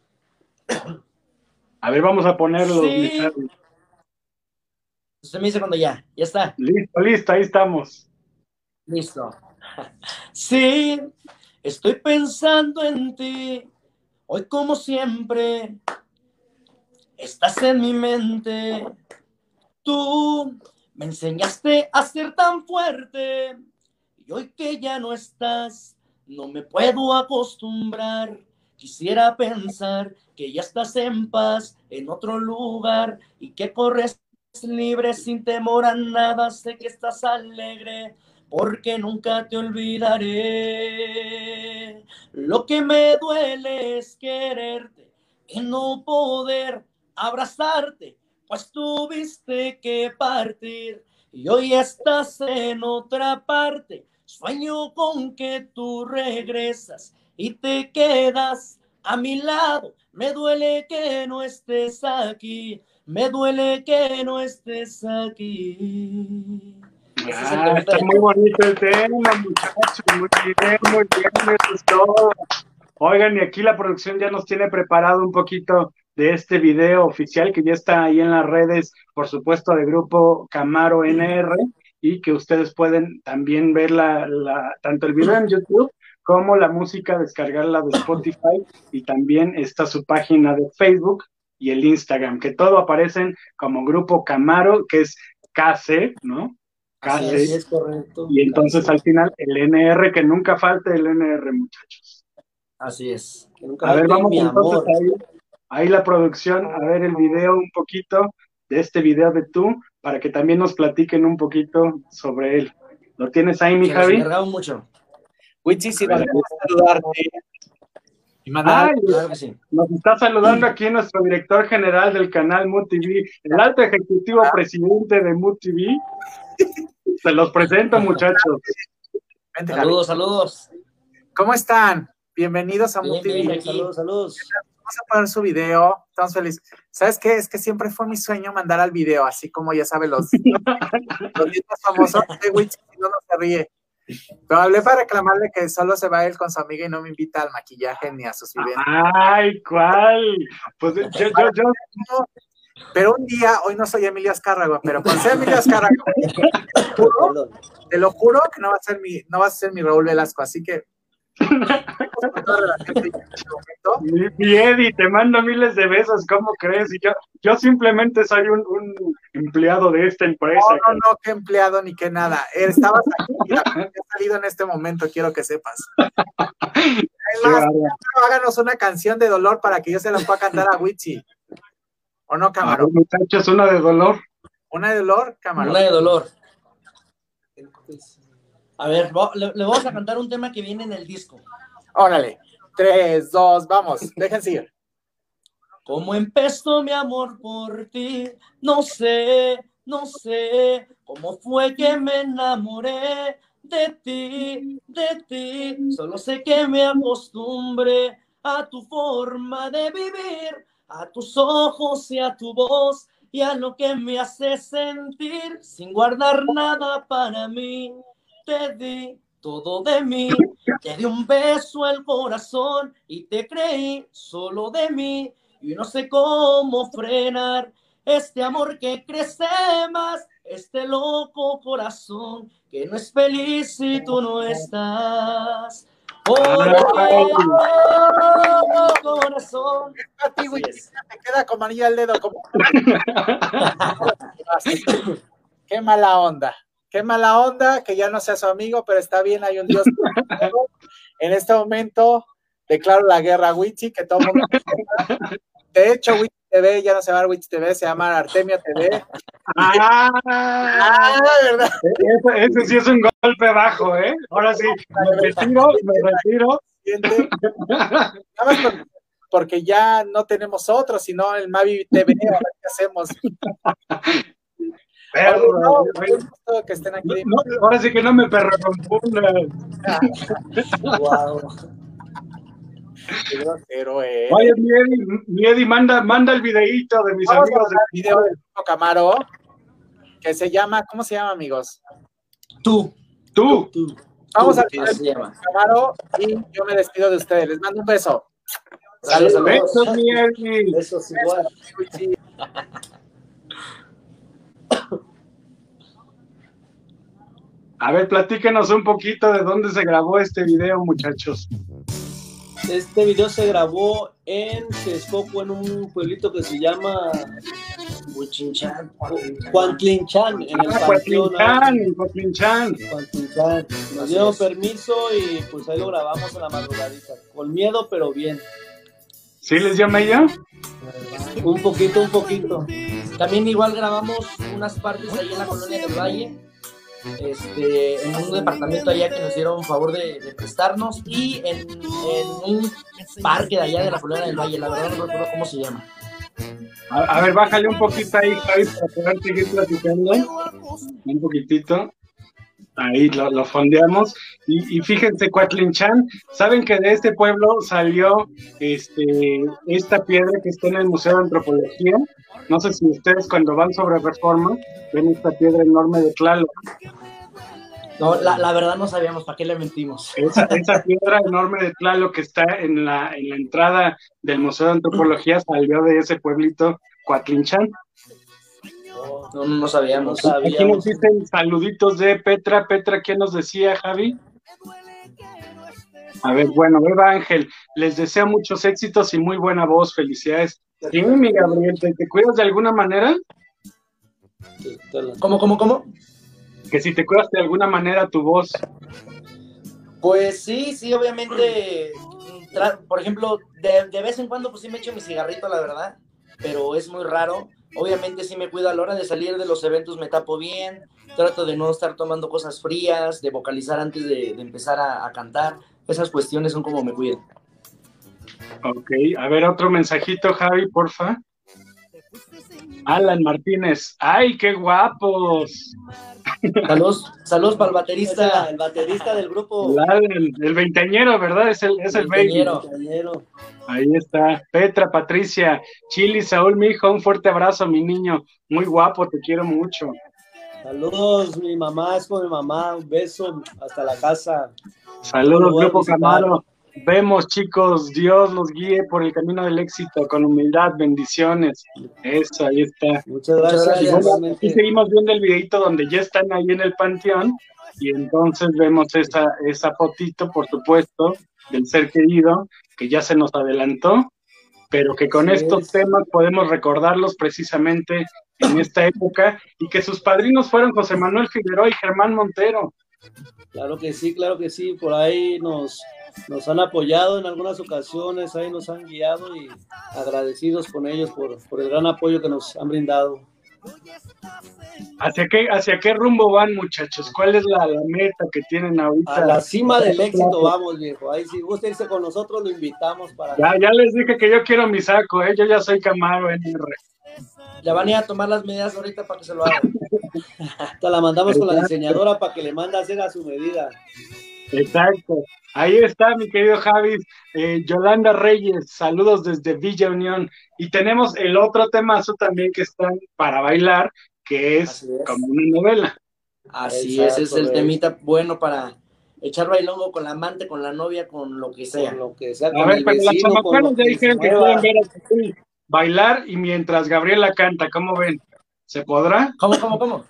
A ver, vamos a ponerlos. Sí. Usted me dice cuando ya, ya está. Listo, listo, ahí estamos. Listo. Sí, estoy pensando en ti. Hoy como siempre, estás en mi mente. Tú me enseñaste a ser tan fuerte. Y hoy que ya no estás, no me puedo acostumbrar. Quisiera pensar que ya estás en paz en otro lugar y que corres libre sin temor a nada. Sé que estás alegre porque nunca te olvidaré. Lo que me duele es quererte y no poder abrazarte, pues tuviste que partir y hoy estás en otra parte. Sueño con que tú regresas y te quedas a mi lado. Me duele que no estés aquí, me duele que no estés aquí. Ah, está muy bonito el tema, muchachos. Muy bien, muy bien, eso es todo. Oigan, y aquí la producción ya nos tiene preparado un poquito de este video oficial que ya está ahí en las redes, por supuesto, de grupo Camaro NR, y que ustedes pueden también ver la, la, tanto el video en YouTube como la música, descargarla de Spotify, y también está su página de Facebook y el Instagram, que todo aparecen como grupo Camaro, que es KC, ¿no? KC. es, es correcto. Y entonces al final el NR, que nunca falte el NR, muchachos. Así es. Que nunca A ver, vamos entonces ahí, ahí la producción, a ver el video un poquito de este video de tú, para que también nos platiquen un poquito sobre él. ¿Lo tienes ahí, mi Se nos Javi? encargaron mucho. Wichi, si nos saludarte y mandar Ay, Claro que sí. nos está saludando aquí nuestro director general del canal MUTV, el alto ejecutivo presidente de MUTV. Se los presento, muchachos. Vente, Javi. Saludos, saludos. ¿Cómo están? Bienvenidos a Bien, MUTV. bien. Saludos, saludos. Vamos a poner su video. Estamos felices. ¿Sabes qué? Es que siempre fue mi sueño mandar al video, así como ya saben los, [LAUGHS] los niños famosos de si no, no se ríe. Pero hablé para reclamarle que solo se va él con su amiga y no me invita al maquillaje ni a sus eventos. Ay, ¿cuál? Pues yo, yo, yo, Pero un día, hoy no soy Emilio Azcárraga, pero cuando sea Emilio Azcárraga, te lo juro, Perdón. te lo juro que no va a ser mi, no va a ser mi Raúl Velasco, así que Mi, Eddie, te mando miles de besos, ¿cómo crees? Y yo, yo simplemente soy un, un empleado de esta empresa. No, no, no, qué empleado ni qué nada. Estabas aquí, he salido en este momento, quiero que sepas. Es Qué más, bárbaro. háganos una canción de dolor para que yo se la pueda cantar a Wichi. ¿O no, Camarón? muchachos, una de dolor. ¿Una de dolor, Camarón? Una de dolor. A ver, le vamos a cantar un tema que viene en el disco. Órale. Tres, dos, vamos. Déjense ir. ¿Cómo empezó mi amor por ti? No sé, no sé cómo fue que me enamoré de ti, de ti. Solo sé que me acostumbré a tu forma de vivir, a tus ojos y a tu voz y a lo que me hace sentir sin guardar nada para mí. Te di todo de mí, te di un beso al corazón y te creí solo de mí y no sé cómo frenar este amor que crece más, este loco corazón que no es feliz si tú no estás. Porque corazón. A ti, Así es. te queda como anillo al dedo. Como... [LAUGHS] [LAUGHS] Qué mala onda. Qué mala onda que ya no sea su amigo, pero está bien, hay un Dios. en este momento declaro la guerra a Wichi, que todo mundo. De hecho, Wichi TV ya no se llama Wichi TV, se llama Artemia TV. Ah, Ah, ¿verdad? ese, ese sí es un golpe bajo, ¿eh? Ahora sí, me retiro, me retiro. Nada más porque ya no tenemos otro, sino el Mavi TV. Ahora, ¿Qué hacemos? Perro, Oye, no, qué gusto que estén aquí. no, ahora sí que no me perro. Wow. Qué grosero, eh. Oye, mi Eddie, manda, manda el videíto de mis Vamos amigos. el video del grupo Camaro que se llama, ¿cómo se llama, amigos? Tú, Tú, tú. Vamos tú, al video llama. Camaro y yo me despido de ustedes. Les mando un beso. Saludos, saludos. besos, mi Eddie. Besos igual. Wichi. A ver, platíquenos un poquito de dónde se grabó este video, muchachos. Este video se grabó en Texcoco, en un pueblito que se llama. Cuantlinchan, en el Ah. Cuantlinchan. Nos dieron permiso y pues ahí lo grabamos en la madrugadita. Con miedo, pero bien. ¿Sí les dio medio? Un poquito, un poquito. También igual grabamos unas partes ahí en la colonia del Valle, este, en un departamento allá que nos dieron favor de, de prestarnos y en, en un parque de allá de la colonia del Valle, la verdad no recuerdo cómo se llama. A, a ver, bájale un poquito ahí, Javi, para poder seguir platicando. Un poquitito. Ahí lo, lo fondeamos. Y, y fíjense, Cuatlin Chan, ¿saben que de este pueblo salió este, esta piedra que está en el Museo de Antropología? No sé si ustedes cuando van sobre reforma ven esta piedra enorme de Tlaloc. No, la, la verdad no sabíamos para qué le mentimos. Esa, [LAUGHS] esa piedra enorme de Tlaloc que está en la, en la entrada del Museo de Antropología salió de ese pueblito Coatlinchan. No, no, no sabíamos. Aquí nos dicen saluditos de Petra. Petra, ¿qué nos decía, Javi? A ver, bueno, Eva Ángel, les deseo muchos éxitos y muy buena voz. Felicidades. Sí, mi Gabriel, ¿te, te cuidas de alguna manera? ¿Cómo, cómo, cómo? Que si te cuidas de alguna manera tu voz. Pues sí, sí, obviamente. Por ejemplo, de, de vez en cuando, pues sí me echo mi cigarrito, la verdad, pero es muy raro. Obviamente sí me cuido a la hora de salir de los eventos, me tapo bien, trato de no estar tomando cosas frías, de vocalizar antes de, empezar a, a cantar. Esas cuestiones son como me cuido. Ok, a ver, otro mensajito, Javi, porfa. Alan Martínez, ¡ay, qué guapos! Saludos, saludos para el baterista. [LAUGHS] el baterista del grupo. El el veinteañero, ¿verdad? Es el, es el baby. Compañero. Ahí está. Petra, Patricia, Chili, Saúl, mi hijo, un fuerte abrazo, mi niño. Muy guapo, te quiero mucho. Saludos, mi mamá es con mi mamá. Un beso hasta la casa. Saludos, Grupo visitar. Camaro. Vemos, chicos, Dios los guíe por el camino del éxito, con humildad, bendiciones. Eso, ahí está. Muchas gracias. Y bueno, seguimos viendo el videito donde ya están ahí en el panteón y entonces vemos esa, esa fotito, por supuesto, del ser querido, que ya se nos adelantó, pero que con estos es. temas podemos recordarlos precisamente en esta época y que sus padrinos fueron José Manuel Figueroa y Germán Montero. Claro que sí, claro que sí. Por ahí nos, nos han apoyado en algunas ocasiones, ahí nos han guiado y agradecidos con ellos por, por el gran apoyo que nos han brindado. ¿Hacia qué, ¿Hacia qué rumbo van, muchachos? ¿Cuál es la, la meta que tienen ahorita? A la cima del éxito vamos, viejo. Ahí si gusta irse con nosotros, lo invitamos para... Ya, ya les dije que yo quiero mi saco, ¿eh? yo ya soy Camaro NR. Ya van a ir a tomar las medidas ahorita para que se lo hagan. [LAUGHS] Te la mandamos con la diseñadora para que le mande a hacer a su medida. Exacto. Ahí está, mi querido Javi. Eh, Yolanda Reyes, saludos desde Villa Unión. Y tenemos el otro temazo también que están para bailar, que es, como una novela. Así Exacto, es, es el temita bueno para echar bailongo con la amante, con la novia, con lo que sea. Con lo que sea, A con ver, el pero las lo ya dijeron que pueden ver a bailar y mientras Gabriela canta, ¿cómo ven? ¿Se podrá? ¿Cómo, cómo, cómo?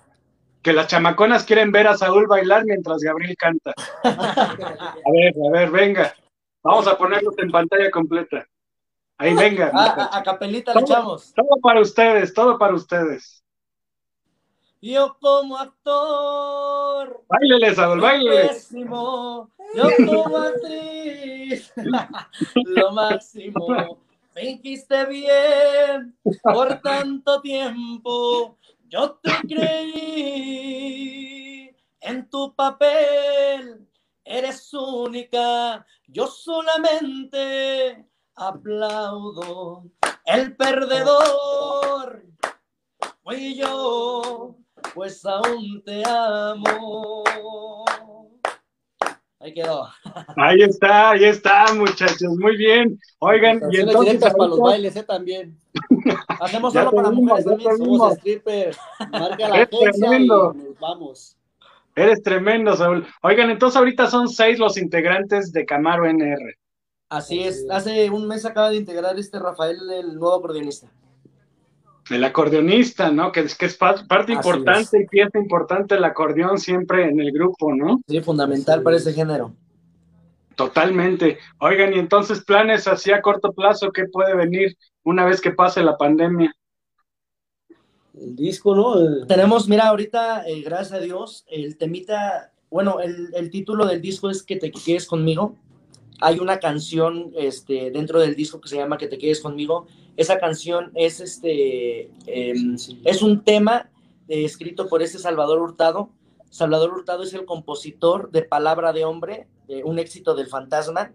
Que las chamaconas quieren ver a Saúl bailar mientras Gabriel canta. A ver, a ver, venga. Vamos a ponerlos en pantalla completa. Ahí, venga. Ah, a, a capelita le echamos. Todo para ustedes, todo para ustedes. Yo como actor, Báilele, Saúl, báilele. pésimo. Yo como actriz, [LAUGHS] lo máximo. Fingiste bien por [LAUGHS] tanto tiempo. Yo te creí en tu papel. Eres única. Yo solamente aplaudo. El perdedor fui yo, pues aún te amo. Ahí quedó. Ahí está, ahí está, muchachos. Muy bien. Oigan, y entonces. directas para los ahorita- bailes, ¿eh? También. [LAUGHS] Hacemos solo para mujeres también. somos vimos. Somos stripper. Marca la agencia y nos vamos. Eres tremendo, Saúl. Oigan, entonces ahorita son seis los integrantes de Camaro NR. Así es. Hace un mes acaba de integrar este Rafael, el nuevo acordeonista. El acordeonista, ¿no? Que es, que es pa- parte importante y pieza importante el acordeón siempre en el grupo, ¿no? Sí, fundamental para ese género. Totalmente. Oigan, y entonces planes así a corto plazo, ¿qué puede venir una vez que pase la pandemia? El disco, ¿no? El- Tenemos, mira, ahorita, eh, gracias a Dios, el temita, bueno, el, el título del disco es Que te quedes conmigo. Hay una canción este, dentro del disco que se llama Que te quedes conmigo. Esa canción es, este, em, es un tema eh, escrito por este Salvador Hurtado. Salvador Hurtado es el compositor de Palabra de Hombre, un éxito del fantasma.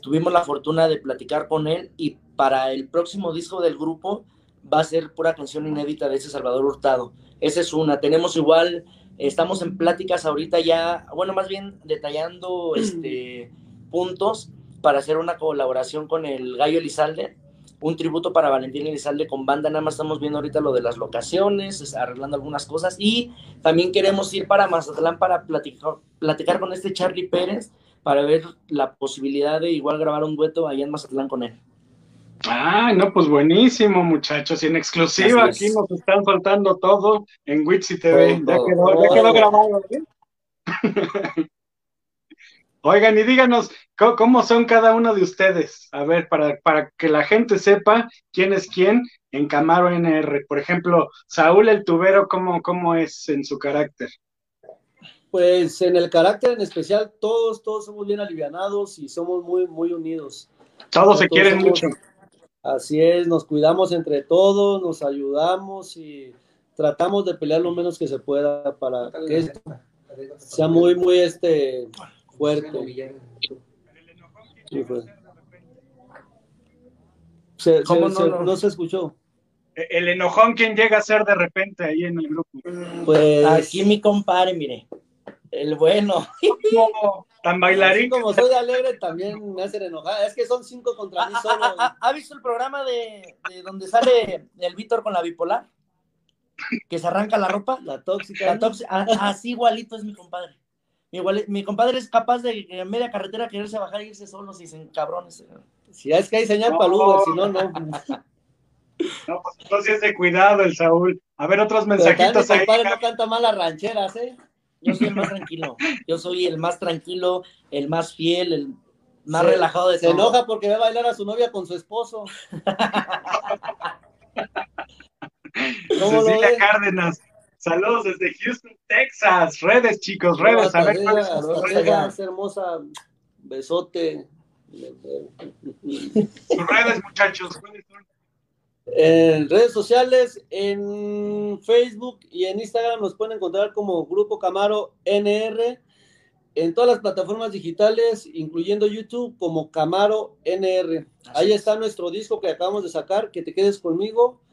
tuvimos la fortuna de platicar con él y para el próximo disco del grupo va a ser pura canción inédita de ese Salvador Hurtado. Esa es una. Tenemos igual, estamos en pláticas ahorita ya, bueno, más bien detallando este, puntos para hacer una colaboración con el Gallo Elizalde, un tributo para Valentín Elizalde con banda, nada más estamos viendo ahorita lo de las locaciones, arreglando algunas cosas y también queremos ir para Mazatlán para platicar, platicar con este Charlie Pérez para ver la posibilidad de igual grabar un dueto allá en Mazatlán con él. Ah, no, pues buenísimo, muchachos. Y en exclusiva aquí nos están faltando todo en Witsi TV. ya, quedó, ya quedó grabado. ¿eh? [LAUGHS] Oigan, y díganos ¿cómo, son cada uno de ustedes. A ver, para, para que la gente sepa quién es quién en Camaro NR. Por ejemplo, Saúl el tubero, ¿cómo, cómo es en su carácter? Pues en el carácter en especial, todos, todos somos bien alivianados y somos muy, muy unidos. Todos, se quieren mucho. Así es, nos cuidamos entre todos, nos ayudamos y tratamos de pelear lo menos que se pueda para que sea muy, muy este fuerte. no, se escuchó. El enojón, ¿quién llega a ser de repente ahí en el grupo? Pues aquí mi compadre, mire. El bueno. tan bailarín. como soy alegre, también me hacen enojar. Es que son cinco contra mí solo. ¿Ha, visto el programa de, donde sale el Víctor con la bipolar? Que se arranca la ropa. La tóxica. así igualito es mi compadre. Igual, mi compadre es capaz de en media carretera quererse bajar y irse solo si se cabrones. Si es que hay señal para Uber, si no, no. [LAUGHS] No, pues entonces es de cuidado el Saúl. A ver, otros mensajitos ahí. Mi compadre no canta mal las rancheras, ¿eh? Yo soy el más tranquilo. Yo soy el más tranquilo, el más fiel, el más relajado de Se enoja porque va a bailar a su novia con su esposo. [LAUGHS] Cecilia Cárdenas. Saludos desde Houston, Texas. Redes, chicos, redes. A ver cuáles son hermosa. Besote. Sus redes, muchachos. ¿Cuáles son? En redes sociales, en Facebook y en Instagram nos pueden encontrar como Grupo Camaro NR. En todas las plataformas digitales, incluyendo YouTube, como Camaro NR. Ahí está nuestro disco que acabamos de sacar, que te quedes conmigo.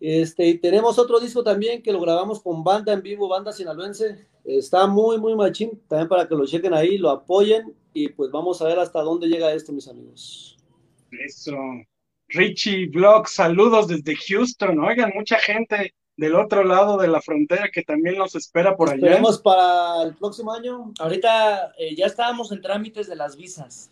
Este, y tenemos otro disco también que lo grabamos con banda en vivo, banda sinaloense. Está muy, muy machín. También para que lo chequen ahí, lo apoyen. Y pues vamos a ver hasta dónde llega esto, mis amigos. Eso. Richie Vlog, saludos desde Houston. Oigan, mucha gente del otro lado de la frontera que también nos espera por allá. Esperemos para el próximo año. Ahorita eh, ya estábamos en trámites de las visas,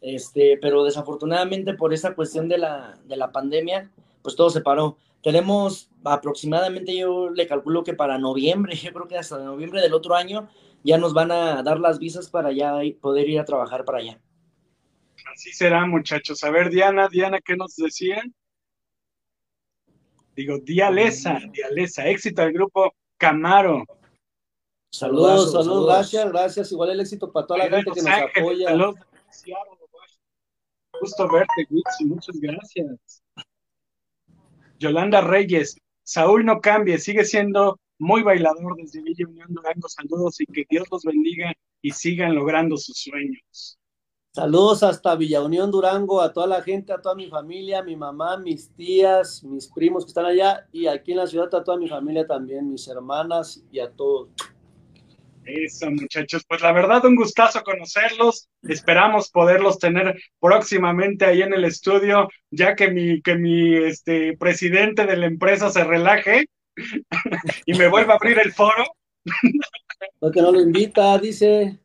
este, pero desafortunadamente por esa cuestión de la, de la pandemia, pues todo se paró. Tenemos aproximadamente, yo le calculo que para noviembre, [LAUGHS] yo creo que hasta noviembre del otro año, ya nos van a dar las visas para ya poder ir a trabajar para allá. Así será, muchachos. A ver, Diana, Diana, ¿qué nos decían? Digo, Dialesa, Dialesa, éxito al grupo Camaro. Saludos, saludos, gracias, gracias. Igual el éxito para toda la gente que nos apoya. Saludos, Gusto verte, Wixi, muchas gracias. Yolanda Reyes, Saúl no cambie, sigue siendo muy bailador desde Villa Unión Durango. Saludos y que Dios los bendiga y sigan logrando sus sueños. Saludos hasta Villa Unión Durango, a toda la gente, a toda mi familia, mi mamá, mis tías, mis primos que están allá y aquí en la ciudad a toda mi familia también, mis hermanas y a todos. Eso, muchachos. Pues la verdad, un gustazo conocerlos. Esperamos poderlos tener próximamente ahí en el estudio, ya que mi, que mi este, presidente de la empresa se relaje [LAUGHS] y me vuelva a abrir el foro. Porque no lo invita, dice.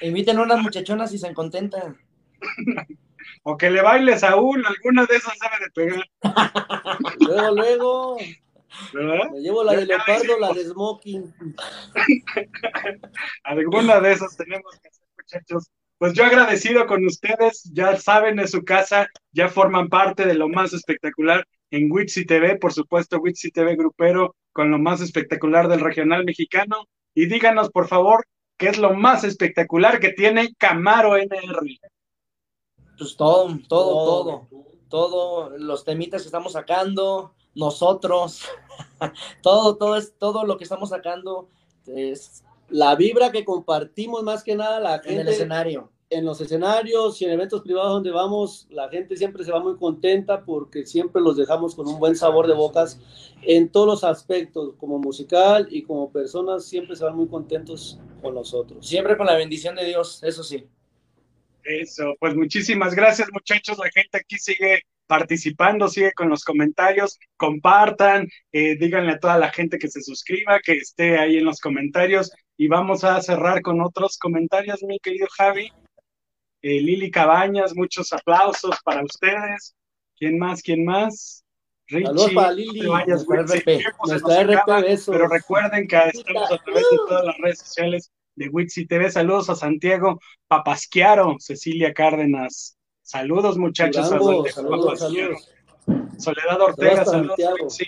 Inviten unas muchachonas y se contentan. o que le baile Saúl, alguna de esas debe de pegar. luego, luego. Me llevo la de leopardo, la de smoking. [LAUGHS] alguna de esas tenemos que hacer, muchachos. Pues yo agradecido con ustedes, ya saben, de su casa, ya forman parte de lo más espectacular en Witsi TV, por supuesto, Witsi TV Grupero, con lo más espectacular del regional mexicano. Y díganos, por favor, ¿Qué es lo más espectacular que tiene Camaro NR? Pues todo, todo, todo, todo, los temitas que estamos sacando, nosotros, [LAUGHS] todo, todo es, todo lo que estamos sacando es la vibra que compartimos más que nada la gente en el escenario. en los escenarios y en eventos privados donde vamos, la gente siempre se va muy contenta porque siempre los dejamos con un buen sabor de bocas en todos los aspectos, como musical y como personas, siempre se van muy contentos con nosotros. Siempre con la bendición de Dios, eso sí. Eso, pues muchísimas gracias muchachos, la gente aquí sigue participando, sigue con los comentarios, compartan, eh, díganle a toda la gente que se suscriba, que esté ahí en los comentarios y vamos a cerrar con otros comentarios, mi querido Javi. Eh, Lili Cabañas, muchos aplausos para ustedes. ¿Quién más? ¿Quién más? Richie, Saludos para Lili, Pero recuerden que estamos a través de todas las redes sociales de Witsi TV. Saludos a Santiago Papasquiaro, Cecilia Cárdenas. Saludos, muchachos. saludos, saludos, Soledad Ortega, saludos. Sí.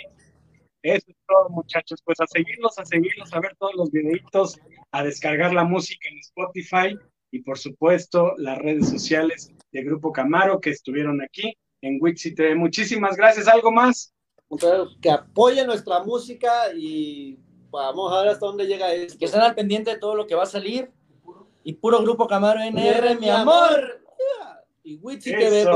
Eso es todo, muchachos. Pues a seguirlos, a seguirlos, a ver todos los videitos, a descargar la música en Spotify y por supuesto las redes sociales de Grupo Camaro que estuvieron aquí en Wixi TV. Muchísimas gracias. ¿Algo más? Que apoyen nuestra música y vamos a ver hasta dónde llega esto. Que estén al pendiente de todo lo que va a salir. Y puro Grupo Camaro NR, mi amor. Y Wixi TV,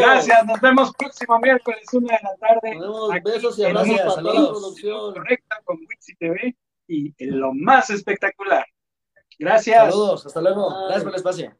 Gracias, nos vemos próximo miércoles, una de la tarde. Nos vemos, besos y abrazos para toda la producción. Correcta con Wixi TV y en lo más espectacular. Gracias. Saludos, hasta luego. Gracias por el espacio.